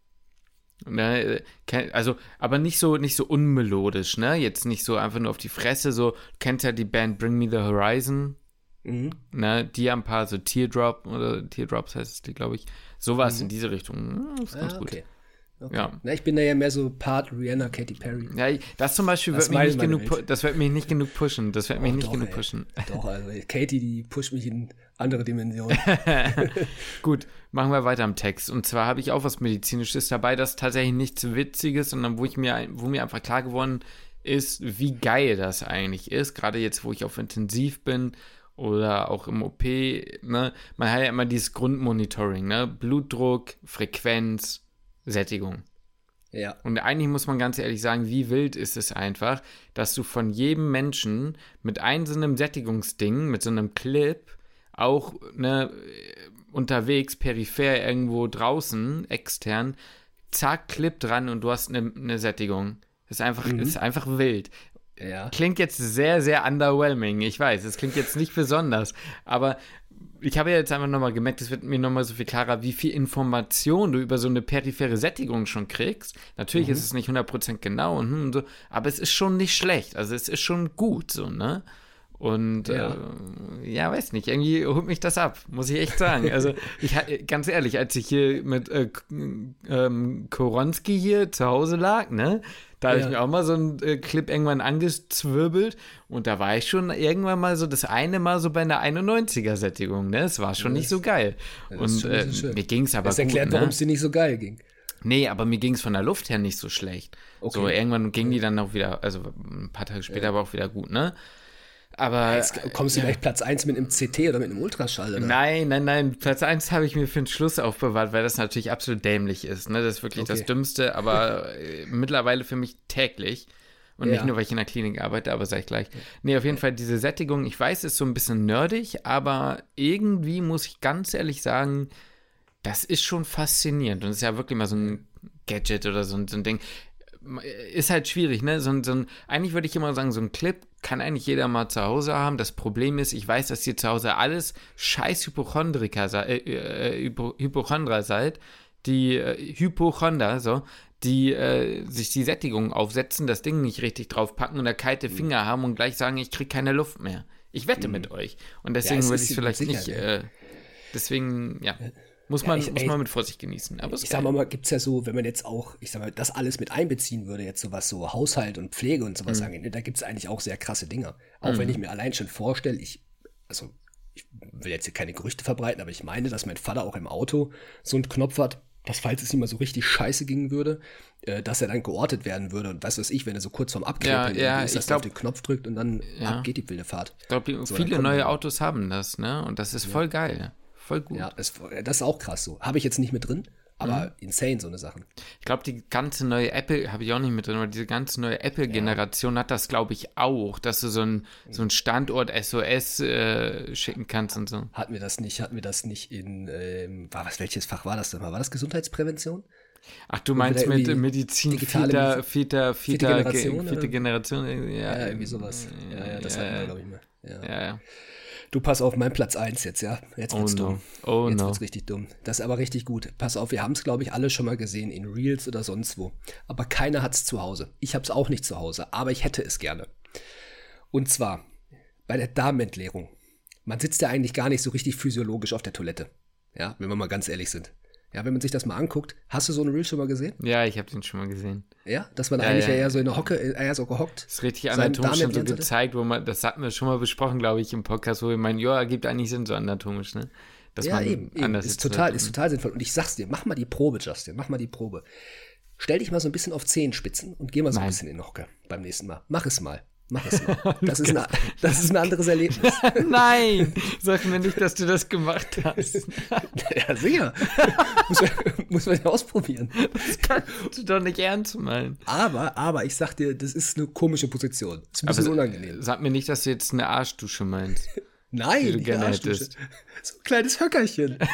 ne, also, aber nicht so, nicht so unmelodisch, ne? Jetzt nicht so einfach nur auf die Fresse. So, du kennst ja die Band Bring Me the Horizon. Mhm. Ne, die haben ein paar so Teardrop oder Teardrops heißt es die, glaube ich. Sowas mhm. in diese Richtung. Hm, das ist ganz ah, okay. gut. Okay. Ja. Na, ich bin da ja mehr so Part Rihanna, Katy Perry. Ja, das zum Beispiel das wird mich nicht genug, das wird mich nicht genug pushen. Das wird oh, mich nicht doch, genug ey. pushen. Doch, also Katy, die pusht mich in andere Dimensionen. Gut, machen wir weiter am Text. Und zwar habe ich auch was Medizinisches dabei, das tatsächlich nichts Witziges, sondern wo ich mir, wo mir einfach klar geworden ist, wie geil das eigentlich ist. Gerade jetzt, wo ich auf Intensiv bin oder auch im OP. Ne? Man hat ja immer dieses Grundmonitoring, ne? Blutdruck, Frequenz, Sättigung. Ja. Und eigentlich muss man ganz ehrlich sagen, wie wild ist es einfach, dass du von jedem Menschen mit einem so einem Sättigungsding, mit so einem Clip, auch ne, unterwegs, peripher irgendwo draußen, extern, zack, Clip dran und du hast eine, eine Sättigung. Das ist einfach, mhm. ist einfach wild. Ja. Klingt jetzt sehr, sehr underwhelming. Ich weiß, es klingt jetzt nicht besonders. Aber ich habe jetzt einfach nochmal gemerkt, es wird mir nochmal so viel klarer, wie viel Information du über so eine periphere Sättigung schon kriegst. Natürlich mhm. ist es nicht 100% genau und, und so, aber es ist schon nicht schlecht. Also es ist schon gut, so, ne? Und ja. Äh, ja, weiß nicht, irgendwie holt mich das ab, muss ich echt sagen. Also, ich ganz ehrlich, als ich hier mit äh, ähm, Koronski hier zu Hause lag, ne, da habe ja. ich mir auch mal so einen äh, Clip irgendwann angezwirbelt und da war ich schon irgendwann mal so das eine Mal so bei einer 91er-Sättigung, ne? Es war schon das, nicht so geil. Und äh, mir ging es aber Das erklärt, warum es ne? dir nicht so geil ging. Nee, aber mir ging es von der Luft her nicht so schlecht. Okay. So, irgendwann ging die dann auch wieder, also ein paar Tage später ja. aber auch wieder gut, ne? Aber. Jetzt kommst du ja. gleich Platz 1 mit einem CT oder mit einem Ultraschall, oder? Nein, nein, nein. Platz 1 habe ich mir für den Schluss aufbewahrt, weil das natürlich absolut dämlich ist. Ne? Das ist wirklich okay. das Dümmste, aber äh, mittlerweile für mich täglich. Und ja. nicht nur, weil ich in der Klinik arbeite, aber sag ich gleich. Nee, auf jeden Fall diese Sättigung, ich weiß, ist so ein bisschen nerdig, aber irgendwie muss ich ganz ehrlich sagen, das ist schon faszinierend. Und es ist ja wirklich mal so ein Gadget oder so, so ein Ding ist halt schwierig, ne? So, so ein, eigentlich würde ich immer sagen, so ein Clip kann eigentlich jeder mal zu Hause haben. Das Problem ist, ich weiß, dass ihr zu Hause alles scheiß Hypochondriker äh, äh, Hypochondra seid, die äh, Hypochonder, so, die äh, sich die Sättigung aufsetzen, das Ding nicht richtig draufpacken und da kalte Finger haben und gleich sagen, ich kriege keine Luft mehr. Ich wette mhm. mit euch. Und deswegen ja, würde ich es vielleicht nicht. Äh, deswegen, ja. Muss man, ja, ich, muss man mit Vorsicht genießen. Aber ich sag mal, gibt es ja so, wenn man jetzt auch, ich sag mal, das alles mit einbeziehen würde, jetzt so was so Haushalt und Pflege und sowas mhm. angeht, ne, da gibt es eigentlich auch sehr krasse Dinge. Auch mhm. wenn ich mir allein schon vorstelle, ich, also ich will jetzt hier keine Gerüchte verbreiten, aber ich meine, dass mein Vater auch im Auto so einen Knopf hat, dass falls es ihm mal so richtig scheiße gingen würde, äh, dass er dann geortet werden würde und was weiß ich, wenn er so kurz vorm Abkippen ja, ja, ist, dass er auf den Knopf drückt und dann ja. ab geht die wilde Fahrt. Ich glaube, so, viele neue Autos haben das, ne? Und das ist voll geil. Voll gut. Ja, das, das ist auch krass so. Habe ich jetzt nicht mit drin, aber mhm. insane, so eine Sache. Ich glaube, die ganze neue Apple, habe ich auch nicht mit drin, aber diese ganze neue Apple-Generation ja. hat das, glaube ich, auch, dass du so ein, so ein Standort SOS äh, schicken kannst und so. Hatten wir das nicht, hatten wir das nicht in, ähm, war was, welches Fach war das denn mal? War das Gesundheitsprävention? Ach, du meinst mit Medizin vierter, vierter, vierter, Generation, vierte Generation? Ja, ja, irgendwie sowas. Ja, ja, das ja, hatten wir, glaube ich, mal. Ja, ja. Du pass auf, mein Platz 1 jetzt, ja. Jetzt wird's oh no. dumm. Oh jetzt no. wird's richtig dumm. Das ist aber richtig gut. Pass auf, wir haben es, glaube ich, alle schon mal gesehen, in Reels oder sonst wo. Aber keiner hat's zu Hause. Ich hab's auch nicht zu Hause, aber ich hätte es gerne. Und zwar bei der Darmentleerung. Man sitzt ja eigentlich gar nicht so richtig physiologisch auf der Toilette. Ja, wenn wir mal ganz ehrlich sind. Ja, wenn man sich das mal anguckt, hast du so einen Reel schon mal gesehen? Ja, ich habe den schon mal gesehen. Ja, dass man ja, eigentlich ja. eher so in der Hocke, eher so gehockt. Das ist richtig anatomisch schon so gezeigt, wo man, das hatten wir schon mal besprochen, glaube ich, im Podcast, wo wir meinen, ja, ergibt eigentlich Sinn so anatomisch, ne? Dass ja, eben, eben. Ist total, ist total sinnvoll. Und ich sag's dir, mach mal die Probe, Justin, mach mal die Probe. Stell dich mal so ein bisschen auf Zehenspitzen und geh mal so Nein. ein bisschen in die Hocke beim nächsten Mal. Mach es mal. Mach es mal. Das ist, ein, das ist ein anderes Erlebnis. Nein, sag mir nicht, dass du das gemacht hast. ja, sicher. muss, man, muss man ja ausprobieren. Das kannst du doch nicht ernst meinen. Aber, aber ich sag dir, das ist eine komische Position. Das ist ein bisschen aber unangenehm. Sag mir nicht, dass du jetzt eine Arschdusche meinst. Nein, die hättest. So ein kleines Höckerchen.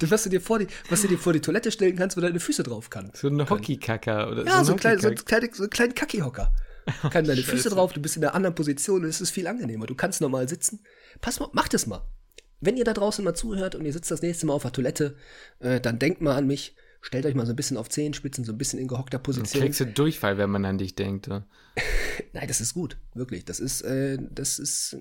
was, du dir vor die, was du dir vor die Toilette stellen kannst, wo deine Füße drauf kannst. So ein Hockeykacker oder ja, so, so, klein, so, kleine, so einen kleinen Kackihocker. Kann deine Füße drauf, du bist in einer anderen Position und es ist viel angenehmer. Du kannst normal sitzen. Pass mal, mach das mal. Wenn ihr da draußen mal zuhört und ihr sitzt das nächste Mal auf der Toilette, äh, dann denkt mal an mich. Stellt euch mal so ein bisschen auf Zehenspitzen, so ein bisschen in gehockter Position. Dann kriegst du Durchfall, wenn man an dich denkt. Nein, das ist gut, wirklich. Das ist, äh, das ist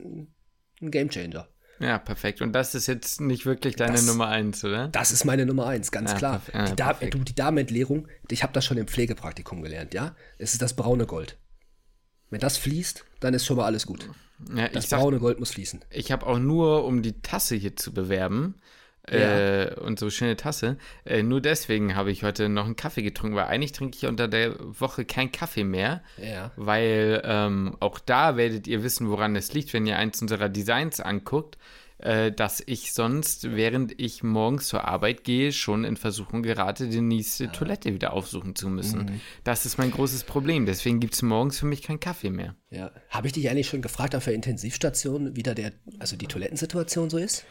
ein Gamechanger. Ja, perfekt. Und das ist jetzt nicht wirklich deine Das- Nummer eins, oder? Das ist meine Nummer eins, ganz Ja, klar. ja, die, da perfekt. du, die Darmentleerung, ich habe das schon im Pflegepraktikum gelernt, ja. Es ist das braune Gold. Wenn das fließt, dann ist schon mal alles gut. Ja, Das ich sag, braune Gold muss fließen. ich habe auch nur, um die Tasse hier zu bewerben, äh, und so schöne Tasse, äh, nur deswegen habe ich heute noch einen Kaffee getrunken, weil eigentlich trinke ich unter der Woche keinen Kaffee mehr. Ja. weil ähm, auch da werdet ihr wissen, woran es liegt, wenn ihr eins unserer Designs anguckt, äh, dass ich sonst, während ich morgens zur Arbeit gehe, schon in Versuchung gerate, die nächste Toilette wieder aufsuchen zu müssen. Das ist mein großes Problem. Deswegen gibt es morgens für mich keinen Kaffee mehr. Ja. Habe ich dich eigentlich schon gefragt auf der Intensivstation, wie da der, also die Toilettensituation so ist?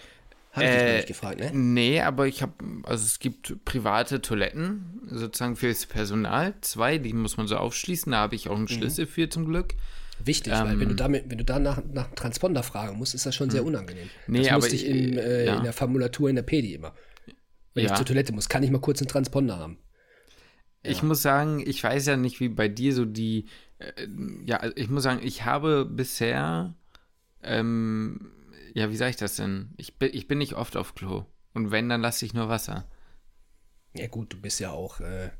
Habe ich Äh, nicht gefragt, ne? Nee, aber ich habe, also es gibt private Toiletten, sozusagen fürs Personal, zwei, die muss man so aufschließen, da habe ich auch einen Schlüssel für zum Glück. Wichtig, weil wenn du damit, wenn du da nach, nach Transponder fragen musst, ist das schon sehr unangenehm. Nee, das musste ich ich- in, äh, ja. in der Formulatur in der Pedi immer. Wenn Ja. ich zur Toilette muss, kann ich mal kurz einen Transponder haben. Ich muss sagen, ich weiß ja nicht, wie bei dir so die, äh, ja, also ich muss sagen, ich habe bisher, ähm, ja, wie sage ich das denn? Ich bin, ich bin nicht oft auf Klo. Und wenn, dann lasse ich nur Wasser. Ja gut, du bist ja auch, äh,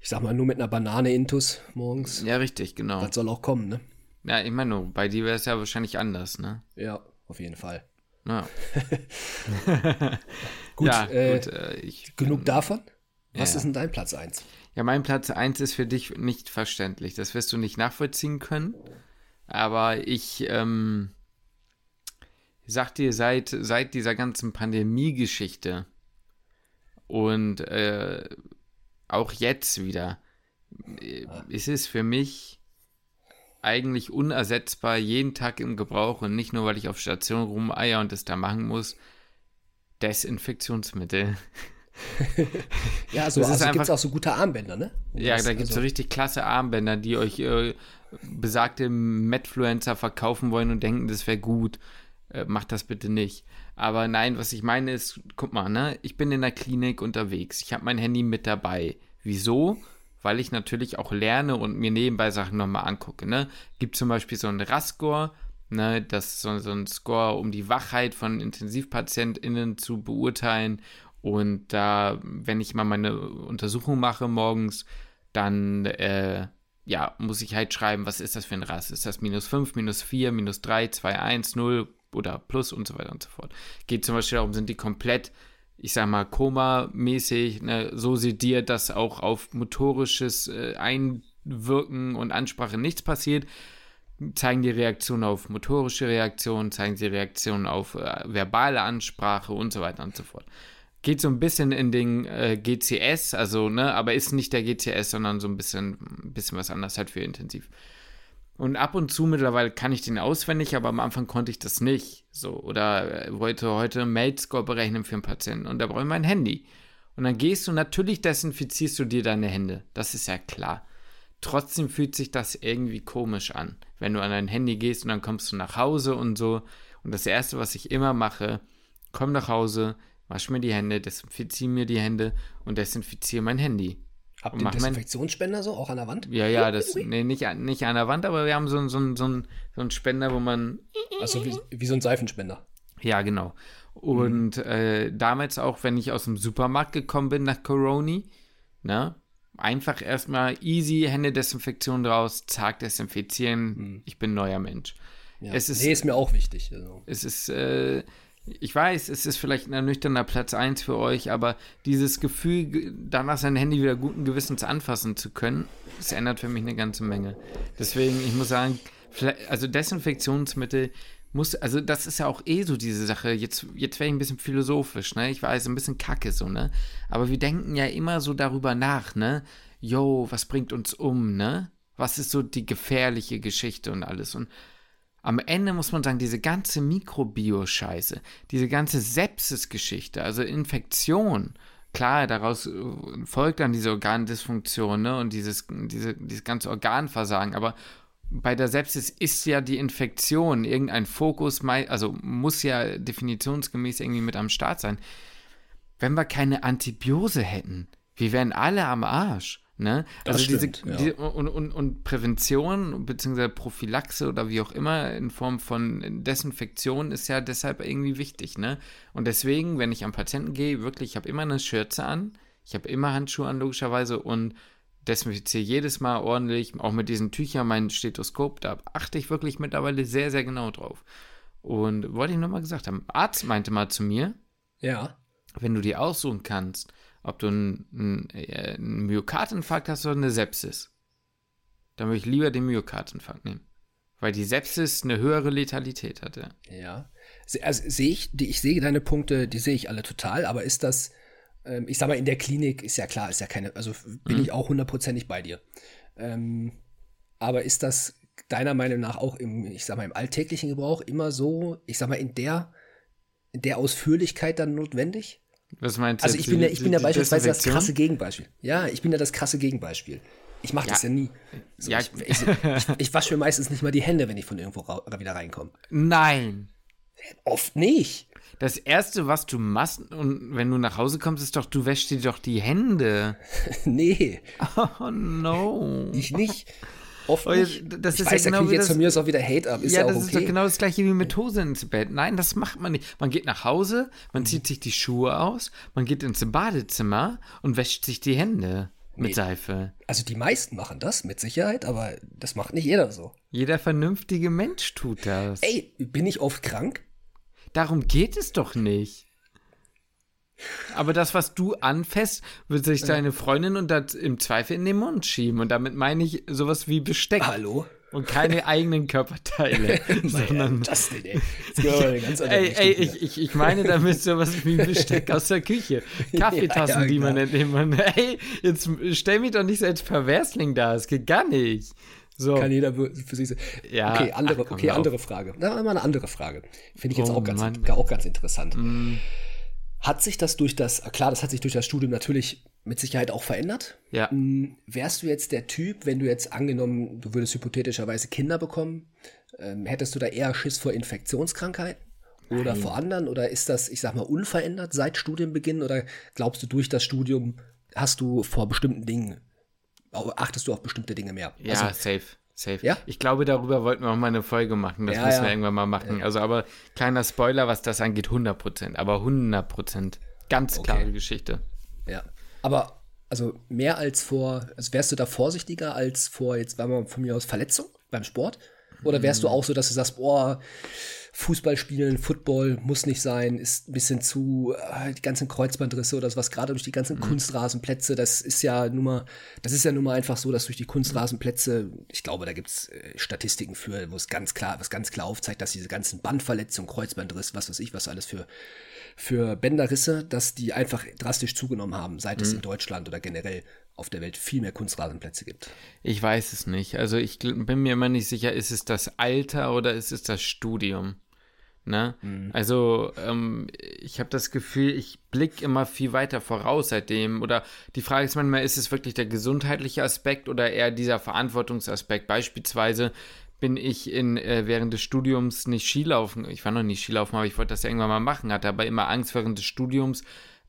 ich sag mal, nur mit einer Banane intus morgens. Ja, richtig, genau. Das soll auch kommen, ne? Ja, ich meine, nur, bei dir wäre es ja wahrscheinlich anders, ne? Ja, auf jeden Fall. Ja, Gut, ja, äh, gut äh, ich, genug davon. Was Ja. ist denn dein Platz 1? ja, mein Platz 1 ist für dich nicht verständlich. Das wirst du nicht nachvollziehen können. Aber ich, ähm, sag dir, seit, seit dieser ganzen Pandemie-Geschichte und äh, auch jetzt wieder, äh, ist es für mich eigentlich unersetzbar, jeden Tag im Gebrauch und nicht nur, weil ich auf Station rumeier und es da machen muss, Desinfektionsmittel. Ja, so Das also einfach- gibt es auch so gute Armbänder, ne? Ja, Das- da gibt es so also, richtig klasse Armbänder, die euch äh, besagte Medfluencer verkaufen wollen und denken, das wäre gut. Äh, macht das bitte nicht. Aber nein, was ich meine ist, guck mal, ne, ich bin in der Klinik unterwegs. Ich habe mein Handy mit dabei. Wieso? Weil ich natürlich auch lerne und mir nebenbei Sachen nochmal angucke. Ne? Gibt zum Beispiel so einen RAS-Score, ne, das ist so, so ein Score, um die Wachheit von IntensivpatientInnen zu beurteilen. Und da, wenn ich mal meine Untersuchung mache morgens, dann äh, ja, muss ich halt schreiben, was ist das für ein RAS? Ist das minus 5, minus 4, minus 3, 2, 1, 0 oder plus und so weiter und so fort. Geht zum Beispiel darum, sind die komplett, ich sag mal, Koma-mäßig, ne, so sediert, dass auch auf motorisches äh, Einwirken und Ansprache nichts passiert. Zeigen die Reaktionen auf motorische Reaktionen, zeigen sie Reaktionen auf äh, verbale Ansprache und so weiter und so fort geht so ein bisschen in den äh, GCS, also, ne, aber ist nicht der GCS, sondern so ein bisschen, ein bisschen was anderes halt für intensiv. Und ab und zu mittlerweile kann ich den auswendig, aber am Anfang konnte ich das nicht. So, oder äh, wollte heute Mail-Score berechnen für einen Patienten und da brauche ich mein Handy. Und dann gehst du, natürlich desinfizierst du dir deine Hände. Das ist ja klar. Trotzdem fühlt sich das irgendwie komisch an, wenn du an dein Handy gehst und dann kommst du nach Hause und so. Und das Erste, was ich immer mache, komm nach Hause, wasch mir die Hände, desinfiziere mir die Hände und desinfiziere mein Handy. Habt ihr einen Desinfektionsspender so, auch an der Wand? Ja, ja, das, nee, nicht, an- nicht an der Wand, aber wir haben so, einen- so, so, einen- so einen Spender, wo man Also wie, wie so ein Seifenspender. Ja, genau. Und äh, damals auch, wenn ich aus dem Supermarkt gekommen bin nach Coroni, ne? Einfach erstmal easy Händedesinfektion draus, zack, desinfizieren. Ich bin neuer Mensch. Ja. Es ist- nee, ist mir auch wichtig. Also. Es ist, äh, ich weiß, es ist vielleicht ein ernüchternder Platz 1 für euch, aber dieses Gefühl, ge- danach sein Handy wieder guten Gewissens anfassen zu können, das ändert für mich eine ganze Menge. Deswegen, ich muss sagen, also Desinfektionsmittel muss, also das ist ja auch eh so diese Sache. Jetzt, jetzt werde ich ein bisschen philosophisch, ne? Ich weiß, ein bisschen kacke so, ne? Aber wir denken ja immer so darüber nach, ne? Yo, was bringt uns um, ne? Was ist so die gefährliche Geschichte und alles? Und am Ende muss man sagen, diese ganze Mikrobio-Scheiße, diese ganze Sepsis-Geschichte, also Infektion, klar, daraus äh, folgt dann diese Organdysfunktion ne, und dieses, diese, dieses ganze Organversagen, aber bei der Sepsis ist ja die Infektion irgendein Fokus, also muss ja definitionsgemäß irgendwie mit am Start sein. Wenn wir keine Antibiose hätten, wir wären alle am Arsch. Ne? Also stimmt, diese, ja. die, und, und, und Prävention bzw. Prophylaxe oder wie auch immer in Form von Desinfektion ist ja deshalb irgendwie wichtig. Ne? Und deswegen, wenn ich am Patienten gehe, wirklich, ich habe immer eine Schürze an, ich habe immer Handschuhe an, logischerweise, und desinfiziere jedes Mal ordentlich, auch mit diesen Tüchern, mein Stethoskop, da achte ich wirklich mittlerweile sehr, sehr genau drauf. Und wollte ich nochmal gesagt haben, Arzt meinte mal zu mir, Ja. wenn du dir aussuchen kannst, ob du einen, einen, äh, einen Myokardinfarkt hast oder eine Sepsis, dann würde ich lieber den Myokardinfarkt nehmen. Weil die Sepsis eine höhere Letalität hatte. Ja. Also sehe ich, die, ich sehe deine Punkte, die sehe ich alle total, aber ist das, ähm, ich sag mal, in der Klinik ist ja klar, ist ja keine, also bin ich auch hundertprozentig bei dir. Ähm, aber ist das deiner Meinung nach auch im, ich sag mal, im alltäglichen Gebrauch immer so, ich sag mal, in der, in der Ausführlichkeit dann notwendig? Was meinst du? Also ich bin ja, ich bin ja beispielsweise das krasse Gegenbeispiel. Ja, ich bin ja das krasse Gegenbeispiel. Ich mache das Ja. ja nie. So, Ja. ich, ich, ich, ich wasche mir meistens nicht mal die Hände, wenn ich von irgendwo wieder reinkomme. Nein. Oft nicht. Das erste, was du machst, und wenn du nach Hause kommst, ist doch, du wäschst dir doch die Hände. nee, Oh no. ich nicht. Oft nicht. das ich ist ja weiß, da genau wie jetzt das- von mir aus auch wieder Hate ab. Ist ja, ja, das okay. ist doch genau das gleiche wie mit Hose ins Bett. Nein, das macht man nicht. Man geht nach Hause, man zieht sich die Schuhe aus, man geht ins Badezimmer und wäscht sich die Hände mit Nee. Seife. Also die meisten machen das, mit Sicherheit, aber das macht nicht jeder so. Jeder vernünftige Mensch tut das. Ey, bin ich oft krank? Darum geht es doch nicht. Aber das, was du anfasst, wird sich deine Freundin und das im Zweifel in den Mund schieben. Und damit meine ich sowas wie Besteck Hallo? und keine eigenen Körperteile. sondern, das denn, ey? Das andere ey, ey, ich, ich, ich meine damit sowas wie Besteck aus der Küche. Kaffeetassen, Ja, ja, die man entnehmen man. Ey, jetzt stell mich doch nicht so als Perversling da. Es geht gar nicht. So. Kann jeder für sich. Ja, okay, andere, ach, komm, okay, auf. andere Frage. Na, mal eine andere Frage. Finde ich jetzt Oh, auch, ganz, Mann. Mm. auch ganz interessant. Hat sich das durch das, klar, das hat sich durch das Studium natürlich mit Sicherheit auch verändert. Ja. Hm, Wärst du jetzt der Typ, wenn du jetzt angenommen, du würdest hypothetischerweise Kinder bekommen, ähm, hättest du da eher Schiss vor Infektionskrankheiten? Oder vor anderen? Oder ist das, ich sag mal, unverändert seit Studienbeginn? Oder glaubst du, durch das Studium hast du vor bestimmten Dingen, achtest du auf bestimmte Dinge mehr? Ja, Also, safe. Safe. Ja? Ich glaube, darüber wollten wir auch mal eine Folge machen. Das Ja, müssen ja. wir irgendwann mal machen. Also, aber kleiner Spoiler, was das angeht, 100%. Aber 100%. Ganz Okay. klare Geschichte. Ja. Aber also mehr als vor, also wärst du da vorsichtiger als vor, jetzt war mal von mir aus Verletzung beim Sport? Oder wärst du auch so, dass du sagst, boah, Fußball spielen, Football muss nicht sein, ist ein bisschen zu, äh, die ganzen Kreuzbandrisse oder was, gerade durch die ganzen Kunstrasenplätze, das ist ja nun mal, das ist ja nun mal einfach so, dass durch die Kunstrasenplätze, ich glaube, da gibt's äh, Statistiken für, wo es ganz klar, was ganz klar aufzeigt, dass diese ganzen Bandverletzungen, Kreuzbandriss, was weiß ich, was alles für für Bänderrisse, dass die einfach drastisch zugenommen haben, seit Mhm. es in Deutschland oder generell auf der Welt viel mehr Kunstrasenplätze gibt. Ich weiß es nicht. Also, ich bin mir immer nicht sicher, ist es das Alter oder ist es das Studium? Ne? Also, ähm, ich habe das Gefühl, ich blicke immer viel weiter voraus seitdem. Oder die Frage ist manchmal, ist es wirklich der gesundheitliche Aspekt oder eher dieser Verantwortungsaspekt? Beispielsweise bin ich in, äh, während des Studiums nicht Skilaufen. Ich war noch nie Skilaufen, aber ich wollte das ja irgendwann mal machen, hatte aber immer Angst während des Studiums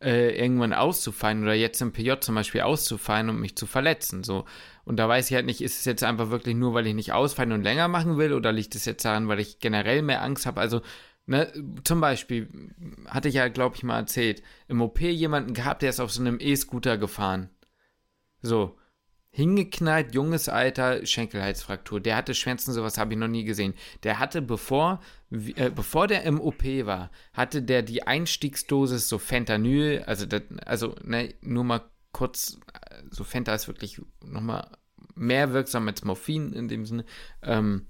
äh, irgendwann auszufallen oder jetzt im PJ zum Beispiel auszufallen und mich zu verletzen. So. Und da weiß ich halt nicht, ist es jetzt einfach wirklich nur, weil ich nicht ausfallen und länger machen will oder liegt es jetzt daran, weil ich generell mehr Angst habe? Also, ne, zum Beispiel, hatte ich ja, glaube ich, mal erzählt, im OP jemanden gehabt, der ist auf so einem E-Scooter gefahren. So. Hingeknallt, junges Alter, Schenkelhalsfraktur. Der hatte Schwänzen, sowas habe ich noch nie gesehen. Der hatte, bevor, äh, bevor der im OP war, hatte der die Einstiegsdosis so Fentanyl, also, das, also ne, nur mal kurz, äh, so Fenta ist wirklich nochmal mehr wirksam als Morphin in dem Sinne. Ähm,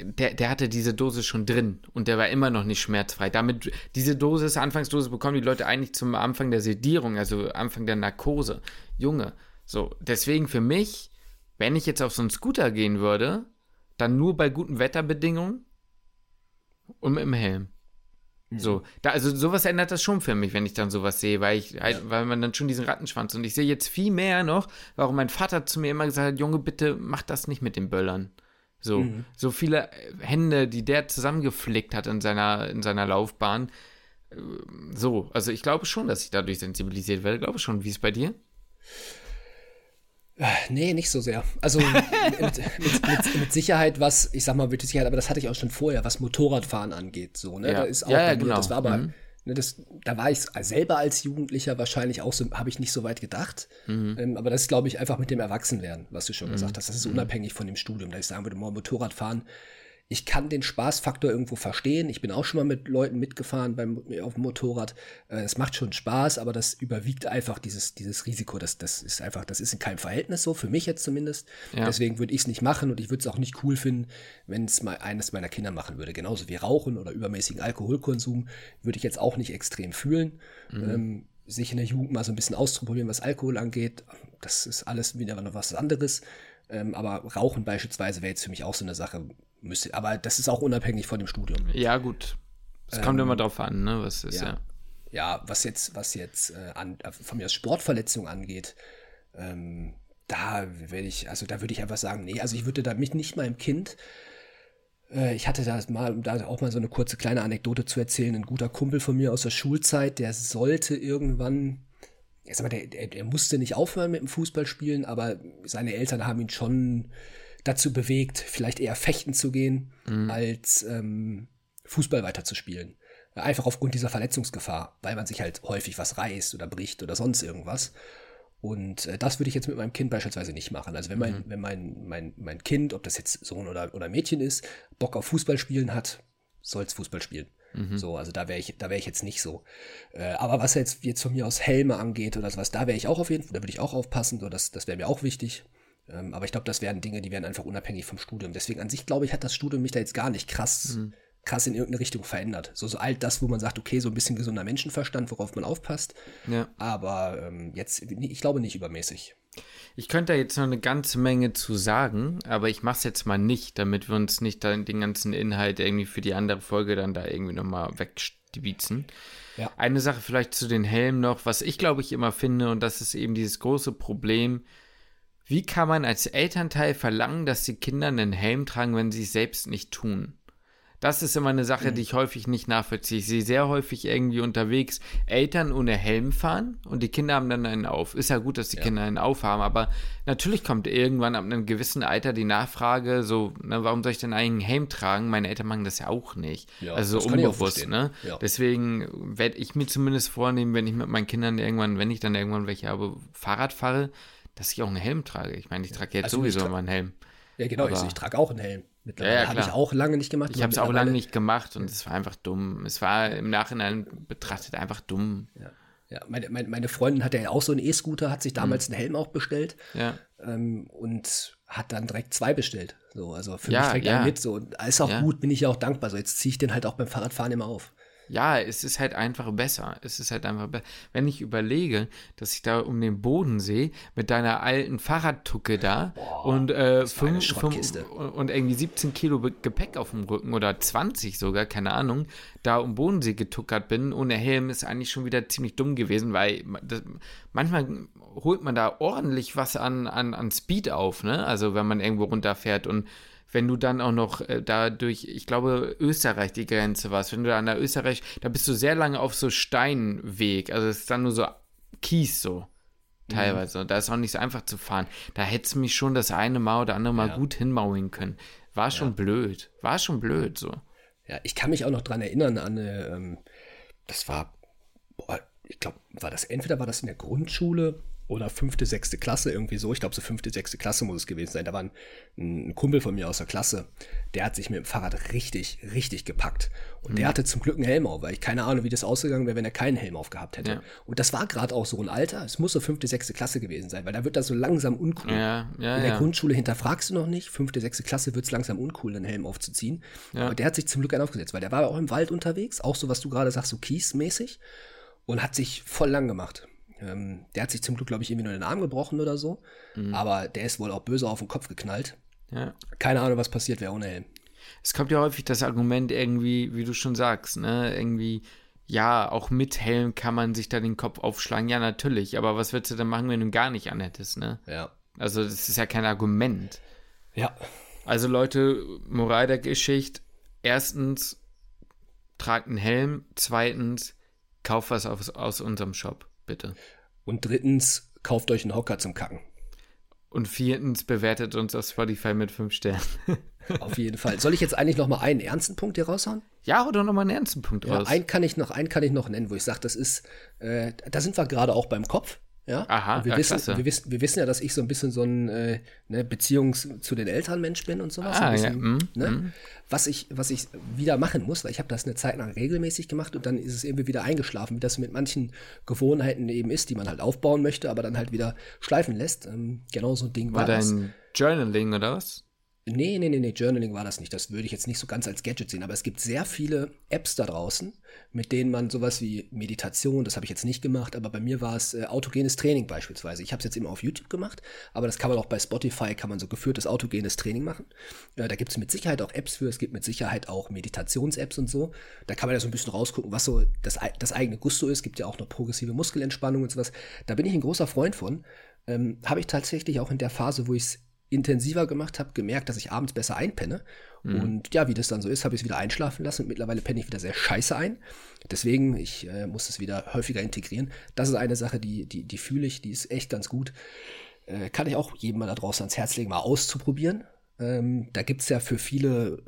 der, der hatte diese Dosis schon drin und der war immer noch nicht schmerzfrei. Damit, diese Dosis, Anfangsdosis bekommen die Leute eigentlich zum Anfang der Sedierung, also Anfang der Narkose. Junge, so, deswegen für mich, wenn ich jetzt auf so einen Scooter gehen würde, dann nur bei guten Wetterbedingungen und mit dem Helm. So, da, also sowas ändert das schon für mich, wenn ich dann sowas sehe, weil ich, halt, weil man dann schon diesen Rattenschwanz und ich sehe jetzt viel mehr noch, warum mein Vater zu mir immer gesagt hat, Junge, bitte mach das nicht mit den Böllern. So, Mhm. so viele Hände, die der zusammengeflickt hat in seiner, in seiner Laufbahn. So, also ich glaube schon, dass ich dadurch sensibilisiert werde. Glaube schon. Wie ist es bei dir? Nee, nicht so sehr. Also mit, mit, mit, mit Sicherheit was, ich sag mal mit Sicherheit, aber das hatte ich auch schon vorher, was Motorradfahren angeht. So, ne? Ja. Da ist auch Ja, ja, genau. das war aber, Mhm. ne, das, da war ich selber als Jugendlicher wahrscheinlich auch so, habe ich nicht so weit gedacht. Mhm. Ähm, aber das ist, glaube ich, einfach mit dem Erwachsenwerden, was du schon gesagt hast. Das Mhm. ist unabhängig von dem Studium, da ich sagen würde, mal Motorradfahren. Ich kann den Spaßfaktor irgendwo verstehen. Ich bin auch schon mal mit Leuten mitgefahren beim, auf dem Motorrad. Äh, Es macht schon Spaß, aber das überwiegt einfach dieses, dieses Risiko. Das, das ist einfach, das ist in keinem Verhältnis so, für mich jetzt zumindest. Ja. Deswegen würde ich es nicht machen und ich würde es auch nicht cool finden, wenn es mal eines meiner Kinder machen würde. Genauso wie Rauchen oder übermäßigen Alkoholkonsum würde ich jetzt auch nicht extrem fühlen. Ähm, sich in der Jugend mal so ein bisschen auszuprobieren, was Alkohol angeht, das ist alles wieder noch was anderes. Ähm, aber Rauchen beispielsweise wäre jetzt für mich auch so eine Sache. Müsste, aber das ist auch unabhängig von dem Studium. Ja, gut. Es kommt immer drauf an, ne? Was ist ja. Ähm, ja. Ja, was jetzt, was jetzt äh, an, äh, von mir aus Sportverletzung angeht, ähm, da werde ich, also da würde ich einfach sagen, nee, also ich würde da mich nicht meinem Kind, äh, ich hatte da mal, um da auch mal so eine kurze kleine Anekdote zu erzählen, ein guter Kumpel von mir aus der Schulzeit, der sollte irgendwann, ich sag mal, der, der, der musste nicht aufhören mit dem Fußballspielen, aber seine Eltern haben ihn schon dazu bewegt, vielleicht eher fechten zu gehen, als ähm, Fußball weiterzuspielen. Einfach aufgrund dieser Verletzungsgefahr, weil man sich halt häufig was reißt oder bricht oder sonst irgendwas. Und äh, das würde ich jetzt mit meinem Kind beispielsweise nicht machen. Also wenn mein, wenn mein, mein, mein Kind, ob das jetzt Sohn oder, oder Mädchen ist, Bock auf Fußball spielen hat, soll es Fußball spielen. So, also da wäre ich, da wäre ich jetzt nicht so. Äh, aber was jetzt, jetzt von mir aus Helme angeht oder sowas, da wäre ich auch auf jeden Fall, da würde ich auch aufpassen, so, das, das wäre mir auch wichtig. Ähm, aber ich glaube, das wären Dinge, die wären einfach unabhängig vom Studium. Deswegen an sich, glaube ich, hat das Studium mich da jetzt gar nicht krass, krass in irgendeine Richtung verändert. So, so all das, wo man sagt, okay, so ein bisschen gesunder Menschenverstand, worauf man aufpasst. ja. Aber ähm, jetzt, ich glaube nicht übermäßig. Ich könnte da jetzt noch eine ganze Menge zu sagen, aber ich mache es jetzt mal nicht, damit wir uns nicht dann den ganzen Inhalt irgendwie für die andere Folge dann da irgendwie nochmal wegstiebitzen. Ja. Eine Sache vielleicht zu den Helmen noch, was ich glaube ich immer finde, und das ist eben dieses große Problem, wie kann man als Elternteil verlangen, dass die Kinder einen Helm tragen, wenn sie es selbst nicht tun? Das ist immer eine Sache, die ich häufig nicht nachvollziehe. Ich sehe sehr häufig irgendwie unterwegs Eltern ohne Helm fahren und die Kinder haben dann einen auf. Ist ja gut, dass die Kinder einen aufhaben, aber natürlich kommt irgendwann ab einem gewissen Alter die Nachfrage, so, ne, warum soll ich denn eigentlich einen Helm tragen? Meine Eltern machen das ja auch nicht. Ja, also auch unbewusst, ne? Ja. Deswegen werde ich mir zumindest vornehmen, wenn ich mit meinen Kindern irgendwann, wenn ich dann irgendwann welche habe, Fahrrad fahre, dass ich auch einen Helm trage. Ich meine, ich trage jetzt Also sowieso tra- immer einen Helm. Ja, genau, ich, Aber- ich trage auch einen Helm. Mittlerweile Ja, ja, habe ich auch lange nicht gemacht. Ich habe es auch lange nicht gemacht und es war einfach dumm. Es war im Nachhinein betrachtet einfach dumm. Ja, ja meine, meine, meine Freundin hatte ja auch so einen E-Scooter, hat sich damals einen Helm auch bestellt Ja, ähm, und hat dann direkt zwei bestellt. So, also für Ja, mich direkt ja. mit. So, und ist auch gut, bin ich ja auch dankbar. So, jetzt ziehe ich den halt auch beim Fahrradfahren immer auf. Ja, es ist halt einfach besser. Es ist halt einfach besser. Wenn ich überlege, dass ich da um den Bodensee mit deiner alten Fahrradtucke da und, äh, fünf, fünf, und irgendwie 17 Kilo Gepäck auf dem Rücken oder 20 sogar, keine Ahnung, da um Bodensee getuckert bin ohne Helm, ist eigentlich schon wieder ziemlich dumm gewesen, weil das, manchmal holt man da ordentlich was an, an, an Speed auf, ne? Also wenn man irgendwo runterfährt und wenn du dann auch noch äh, da durch, ich glaube, Österreich die Grenze warst, wenn du da an der Österreich, da bist du sehr lange auf so Steinweg, also es ist dann nur so Kies so, teilweise. Und da ist auch nicht so einfach zu fahren. Da hättest du mich schon das eine Mal oder andere Mal Ja. gut hinmauern können. War schon blöd. War schon blöd so. Ja, ich kann mich auch noch dran erinnern an eine, ähm, das war, boah, ich glaube, war das, entweder war das in der Grundschule oder fünfte, sechste Klasse, irgendwie so. Ich glaube, so fünfte, sechste Klasse muss es gewesen sein. Da war ein, ein Kumpel von mir aus der Klasse, der hat sich mit dem Fahrrad richtig, richtig gepackt. Und der hatte zum Glück einen Helm auf, weil ich keine Ahnung, wie das ausgegangen wäre, wenn er keinen Helm aufgehabt hätte. Ja. Und das war gerade auch so ein Alter, es muss so fünfte, sechste Klasse gewesen sein, weil da wird das so langsam uncool. Ja, ja, In der. Grundschule hinterfragst du noch nicht. Fünfte, sechste Klasse wird es langsam uncool, einen Helm aufzuziehen. Aber der hat sich zum Glück einen aufgesetzt, weil der war auch im Wald unterwegs, auch so, was du gerade sagst, so kiesmäßig. Und hat sich voll lang gemacht. Ähm, der hat sich zum Glück, glaube ich, irgendwie nur den Arm gebrochen oder so. Mhm. Aber der ist wohl auch böse auf den Kopf geknallt. Ja. Keine Ahnung, was passiert wäre ohne Helm. Es kommt ja häufig das Argument irgendwie, wie du schon sagst, ne, irgendwie, ja, auch mit Helm kann man sich da den Kopf aufschlagen. Ja, natürlich, aber was würdest du denn machen, wenn du ihn gar nicht anhättest, ne? Ja. Also, das ist ja kein Argument. Ja. Also, Leute, Moral der Geschichte. Erstens, tragt einen Helm. Zweitens, kauft was aus, aus unserem Shop, bitte. Und drittens, kauft euch einen Hocker zum Kacken. Und viertens, bewertet uns auf Spotify mit fünf Sternen. Auf jeden Fall. Soll ich jetzt eigentlich noch mal einen ernsten Punkt hier raushauen? Ja, oder nochmal einen ernsten Punkt Ja, raus. einen kann ich noch, einen kann ich noch nennen, wo ich sage, das ist, äh, da sind wir gerade auch beim Kopf. Ja, Aha, Und wir, ja, wissen, klasse. wir, wissen, wir wissen ja, dass ich so ein bisschen so ein äh, ne, Beziehungs zu den Eltern Mensch bin und sowas. Ah, ein ja, bisschen, mm, ne? Was ich, was ich wieder machen muss, weil ich habe das eine Zeit lang regelmäßig gemacht und dann ist es irgendwie wieder eingeschlafen, wie das mit manchen Gewohnheiten eben ist, die man halt aufbauen möchte, aber dann halt wieder schleifen lässt. Ähm, genau so ein Ding war, War das. dein Journaling oder was? Nee, nee, nee, nee, Journaling war das nicht. Das würde ich jetzt nicht so ganz als Gadget sehen. Aber es gibt sehr viele Apps da draußen, mit denen man sowas wie Meditation, das habe ich jetzt nicht gemacht, aber bei mir war es äh, autogenes Training beispielsweise. Ich habe es jetzt immer auf YouTube gemacht, aber das kann man auch bei Spotify, kann man so geführtes autogenes Training machen. Äh, da gibt es mit Sicherheit auch Apps für, es gibt mit Sicherheit auch Meditations-Apps und so. Da kann man ja so ein bisschen rausgucken, was so das, das eigene Gusto ist. gibt ja auch noch progressive Muskelentspannung und sowas. Da bin ich ein großer Freund von. Ähm, habe ich tatsächlich auch in der Phase, wo ich es intensiver gemacht habe, gemerkt, dass ich abends besser einpenne. Und ja, wie das dann so ist, habe ich es wieder einschlafen lassen. Und mittlerweile penne ich wieder sehr scheiße ein. Deswegen, ich äh, muss es wieder häufiger integrieren. Das ist eine Sache, die, die, die fühle ich, die ist echt ganz gut. Äh, kann ich auch jedem mal da draußen ans Herz legen, mal auszuprobieren. Ähm, da gibt es ja für viele,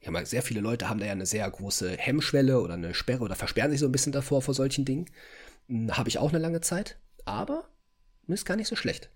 ja mal, sehr viele Leute haben da ja eine sehr große Hemmschwelle oder eine Sperre oder versperren sich so ein bisschen davor vor solchen Dingen. Hm, Habe ich auch eine lange Zeit, aber ist gar nicht so schlecht.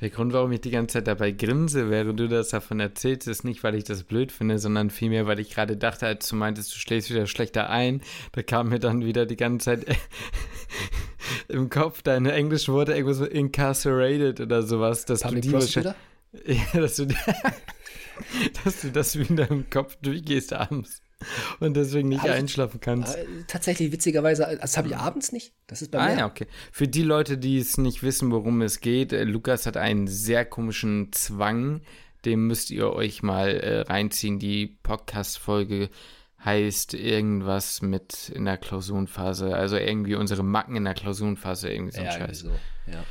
Der Grund, warum ich die ganze Zeit dabei grinse, während du das davon erzählst, ist nicht, weil ich das blöd finde, sondern vielmehr, weil ich gerade dachte, als du meintest, du schläfst wieder schlechter ein, da kam mir dann wieder die ganze Zeit im Kopf deine englischen Worte irgendwas so incarcerated oder sowas, dass Public du die Prosecutor? Ja, dass du, dass du das wieder im Kopf durchgehst abends und deswegen nicht ich- einschlafen kannst. Äh, tatsächlich witzigerweise, das habe ich abends nicht. Das ist bei Ah mir. ja, okay. Für die Leute, die es nicht wissen, worum es geht, äh, Lukas hat einen sehr komischen Zwang. Dem müsst ihr euch mal äh, reinziehen. Die Podcast-Folge heißt irgendwas mit in der Klausurenphase. Also irgendwie unsere Macken in der Klausurenphase, irgendwie so ein Ja, Scheiß. so. Ja.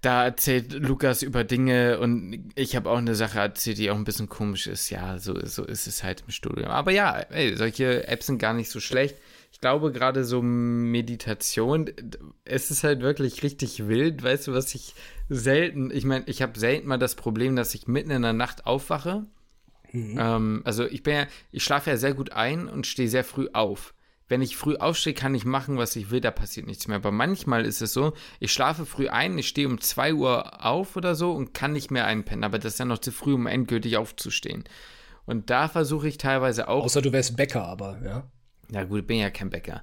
Da erzählt Lukas über Dinge und ich habe auch eine Sache erzählt, die auch ein bisschen komisch ist. Ja, so, so ist es halt im Studium. Aber ja, ey, solche Apps sind gar nicht so schlecht. Ich glaube, gerade so Meditation, es ist halt wirklich richtig wild. Weißt du, was ich selten, ich meine, ich habe selten mal das Problem, dass ich mitten in der Nacht aufwache. Ähm, also ich bin ja, ich schlafe ja sehr gut ein und stehe sehr früh auf. Wenn ich früh aufstehe, kann ich machen, was ich will, da passiert nichts mehr. Aber manchmal ist es so, ich schlafe früh ein, ich stehe um 2 Uhr auf oder so und kann nicht mehr einpennen. Aber das ist dann noch zu früh, um endgültig aufzustehen. Und da versuche ich teilweise auch. Außer du wärst Bäcker, aber ja. Ja gut, ich bin ja kein Bäcker.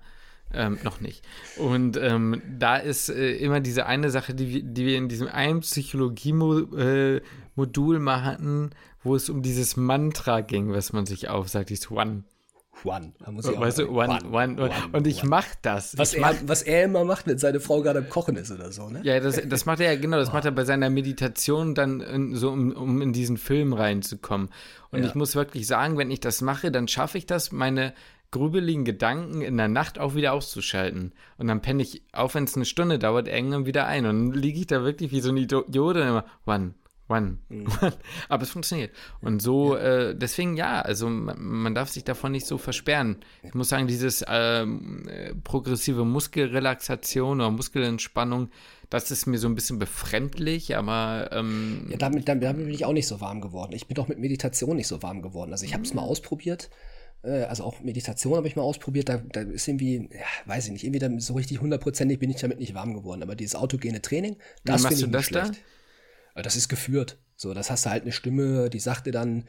Ähm, noch nicht. Und ähm, da ist äh, immer diese eine Sache, die wir, die wir in diesem einen Psychologie-Modul mal hatten, wo es um dieses Mantra ging, was man sich aufsagt, dieses One. One. Da muss ich auch Weißt du, one, one, one, Und ich mach das. Was ich er, mach, was er immer macht, wenn seine Frau gerade am Kochen ist oder so, ne? ja, das, das macht er ja, genau, das macht er bei seiner Meditation dann in, so, um, um in diesen Film reinzukommen. Und Ja. ich muss wirklich sagen, wenn ich das mache, dann schaffe ich das, meine grübeligen Gedanken in der Nacht auch wieder auszuschalten. Und dann penne ich, auch wenn es eine Stunde dauert, irgendwann wieder ein. Und dann liege ich da wirklich wie so ein Idiot und immer, one, one, Mhm. Aber es funktioniert. Und so, äh, deswegen ja, also man, man darf sich davon nicht so versperren. Ich muss sagen, dieses ähm, äh, progressive Muskelrelaxation oder Muskelentspannung, das ist mir so ein bisschen befremdlich, aber ähm, Ja, damit, damit, damit bin ich auch nicht so warm geworden. Ich bin doch mit Meditation nicht so warm geworden. Also ich habe es mal ausprobiert. Äh, also auch Meditation habe ich mal ausprobiert. Da, da ist irgendwie, ja, weiß ich nicht, irgendwie so richtig hundertprozentig bin ich damit nicht warm geworden. Aber dieses autogene Training, das finde ich du nicht das da? schlecht. Das ist geführt. So, das hast du halt eine Stimme, die sagt dir dann,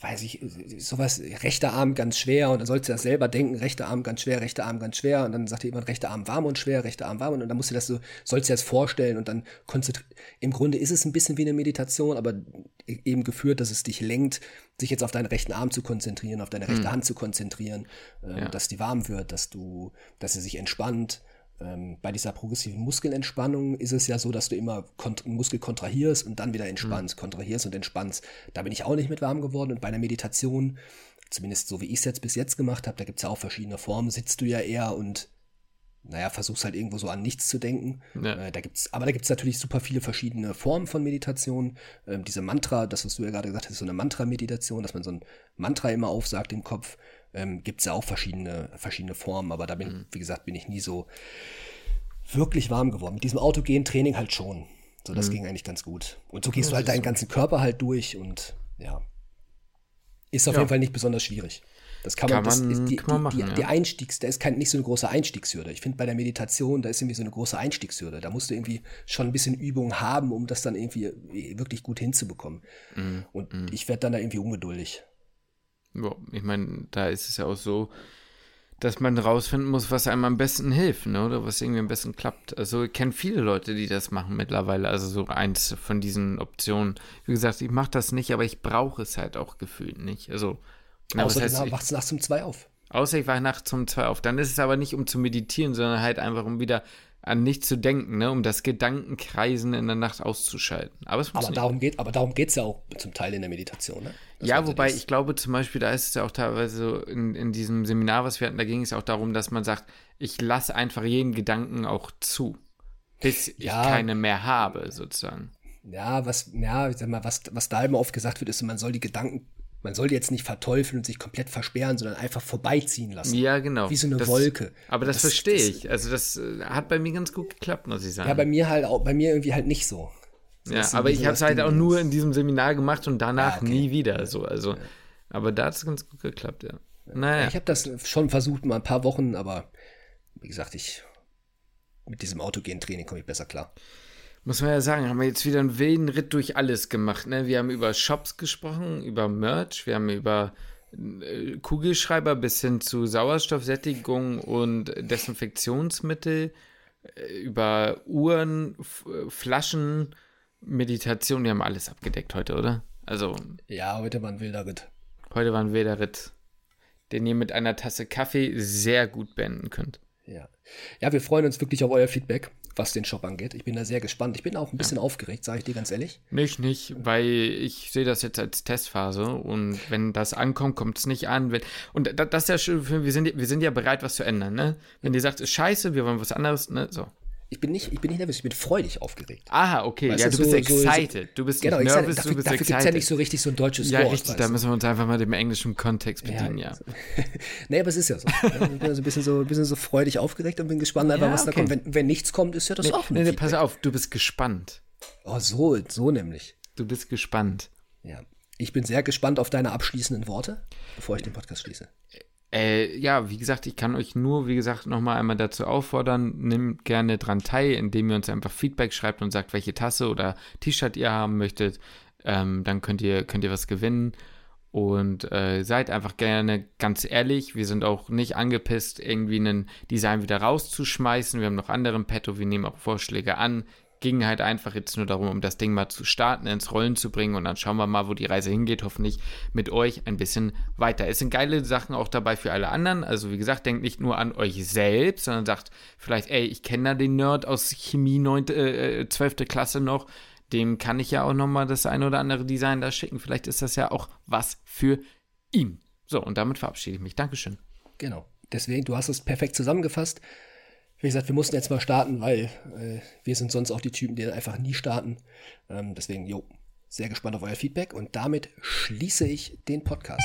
weiß ich, sowas, rechter Arm ganz schwer und dann sollst du das selber denken, rechter Arm ganz schwer, rechter Arm ganz schwer und dann sagt dir jemand, rechter Arm warm und schwer, rechter Arm warm und dann musst du das so, sollst du dir das vorstellen und dann konzentrieren. Im Grunde ist es ein bisschen wie eine Meditation, aber eben geführt, dass es dich lenkt, sich jetzt auf deinen rechten Arm zu konzentrieren, auf deine rechte Hand zu konzentrieren, äh, Ja. dass die warm wird, dass du, dass sie sich entspannt. Ähm, bei dieser progressiven Muskelentspannung ist es ja so, dass du immer einen Muskel kontrahierst und dann wieder entspannst, mhm. kontrahierst und entspannst. Da bin ich auch nicht mit warm geworden. Und bei einer Meditation, zumindest so wie ich es jetzt bis jetzt gemacht habe, da gibt es ja auch verschiedene Formen, sitzt du ja eher und naja, versuchst halt irgendwo so an nichts zu denken. Ja. Äh, da gibt's, aber da gibt es natürlich super viele verschiedene Formen von Meditation. Ähm, diese Mantra, das, was du ja gerade gesagt hast, so eine Mantra-Meditation, dass man so ein Mantra immer aufsagt im Kopf. Ähm, gibt es ja auch verschiedene, verschiedene Formen, aber da bin, mhm. wie gesagt, bin ich nie so wirklich warm geworden. Mit diesem autogenen Training halt schon. So, das mhm. ging eigentlich ganz gut. Und so gehst ja, du halt deinen ganzen Körper halt durch und ja. Ist auf ja. jeden Fall nicht besonders schwierig. Das kann, kann man, das ist die, kann man machen, die, die, die Einstiegs, da ist kein, nicht so eine große Einstiegshürde. Ich finde bei der Meditation, da ist irgendwie so eine große Einstiegshürde. Da musst du irgendwie schon ein bisschen Übung haben, um das dann irgendwie wirklich gut hinzubekommen. Mhm. Und mhm. ich werde dann da irgendwie ungeduldig. Ja, ich meine, da ist es ja auch so, dass man rausfinden muss, was einem am besten hilft, ne? oder was irgendwie am besten klappt. Also ich kenne viele Leute, die das machen mittlerweile, also so eins von diesen Optionen. Wie gesagt, ich mache das nicht, aber ich brauche es halt auch gefühlt nicht. Also Genau, außer heißt, du wachst nachts um zwei auf. Außer ich wache nachts um zwei auf. Dann ist es aber nicht, um zu meditieren, sondern halt einfach, um wieder an nichts zu denken, ne? um das Gedankenkreisen in der Nacht auszuschalten. Aber, es aber darum geht aber darum geht es ja auch zum Teil in der Meditation. Ne? ja, wobei ich glaube zum Beispiel, da ist es ja auch teilweise so in, in diesem Seminar, was wir hatten, da ging es auch darum, dass man sagt, ich lasse einfach jeden Gedanken auch zu, bis ja, ich keine mehr habe, sozusagen. Ja, was, ja, ich sag mal, was, was da immer oft gesagt wird, ist, man soll die Gedanken man soll jetzt nicht verteufeln und sich komplett versperren, sondern einfach vorbeiziehen lassen. Ja, genau. Wie so eine das, Wolke. Aber das, das verstehe ich. Also das äh, hat bei mir ganz gut geklappt, muss ich sagen. Ja, bei mir halt auch, bei mir irgendwie halt nicht so. so ja, aber ich habe es halt auch nur in diesem Seminar gemacht und danach ja, okay. nie wieder. So, also, ja. aber da hat es ganz gut geklappt, ja. Naja. Ich habe das schon versucht, mal ein paar Wochen, aber wie gesagt, ich mit diesem autogenen Training komme ich besser klar muss man ja sagen, haben wir jetzt wieder einen wilden Ritt durch alles gemacht. Ne? Wir haben über Shops gesprochen, über Merch, wir haben über äh, Kugelschreiber bis hin zu Sauerstoffsättigung und Desinfektionsmittel, äh, über Uhren, F Flaschen, Meditation, wir haben alles abgedeckt heute, oder? Also. Ja, heute war ein wilder Ritt. Heute war ein wilder Ritt, den ihr mit einer Tasse Kaffee sehr gut beenden könnt. Ja. Ja, wir freuen uns wirklich auf euer Feedback was den Shop angeht. Ich bin da sehr gespannt. Ich bin auch ein bisschen ja. aufgeregt, sage ich dir ganz ehrlich. Nicht, nicht, weil ich sehe das jetzt als Testphase und wenn das ankommt, kommt es nicht an. Wenn, und das ist ja schön, wir sind, wir sind ja bereit, was zu ändern. Ne? Wenn ihr sagt, ist scheiße, wir wollen was anderes, ne? so. Ich bin nicht, ich bin nicht nervös, ich bin freudig aufgeregt. Aha, okay. Weißt ja, du, bist so, excited. du bist genau, nicht nervös, dafür, du bist dafür excited. Dafür ja nicht so richtig so ein deutsches ja, Wort. Ja, richtig, da müssen wir uns einfach mal dem englischen Kontext bedienen, ja. ja. nee, aber es ist ja so. ich bin also ein bisschen so, ein bisschen so freudig aufgeregt und bin gespannt, einfach, was okay. da kommt. Wenn, wenn nichts kommt, ist ja das nee, auch Nee, nee pass auf, du bist gespannt. Oh, so, so nämlich. Du bist gespannt. Ja. Ich bin sehr gespannt auf deine abschließenden Worte, bevor ich den Podcast schließe. Äh, ja, wie gesagt, ich kann euch nur, wie gesagt, nochmal einmal dazu auffordern, nehmt gerne dran teil, indem ihr uns einfach Feedback schreibt und sagt, welche Tasse oder T-Shirt ihr haben möchtet. Ähm, dann könnt ihr, könnt ihr was gewinnen. Und äh, seid einfach gerne ganz ehrlich. Wir sind auch nicht angepisst, irgendwie ein Design wieder rauszuschmeißen. Wir haben noch andere Petto. Wir nehmen auch Vorschläge an ging halt einfach jetzt nur darum, um das Ding mal zu starten, ins Rollen zu bringen und dann schauen wir mal, wo die Reise hingeht. Hoffentlich mit euch ein bisschen weiter. Es sind geile Sachen auch dabei für alle anderen. Also wie gesagt, denkt nicht nur an euch selbst, sondern sagt vielleicht, ey, ich kenne da den Nerd aus Chemie 9, äh, 12. Klasse noch. Dem kann ich ja auch nochmal das ein oder andere Design da schicken. Vielleicht ist das ja auch was für ihn. So, und damit verabschiede ich mich. Dankeschön. Genau. Deswegen, du hast es perfekt zusammengefasst wie gesagt, wir mussten jetzt mal starten, weil äh, wir sind sonst auch die Typen, die einfach nie starten. Ähm, deswegen, jo, sehr gespannt auf euer Feedback und damit schließe ich den Podcast.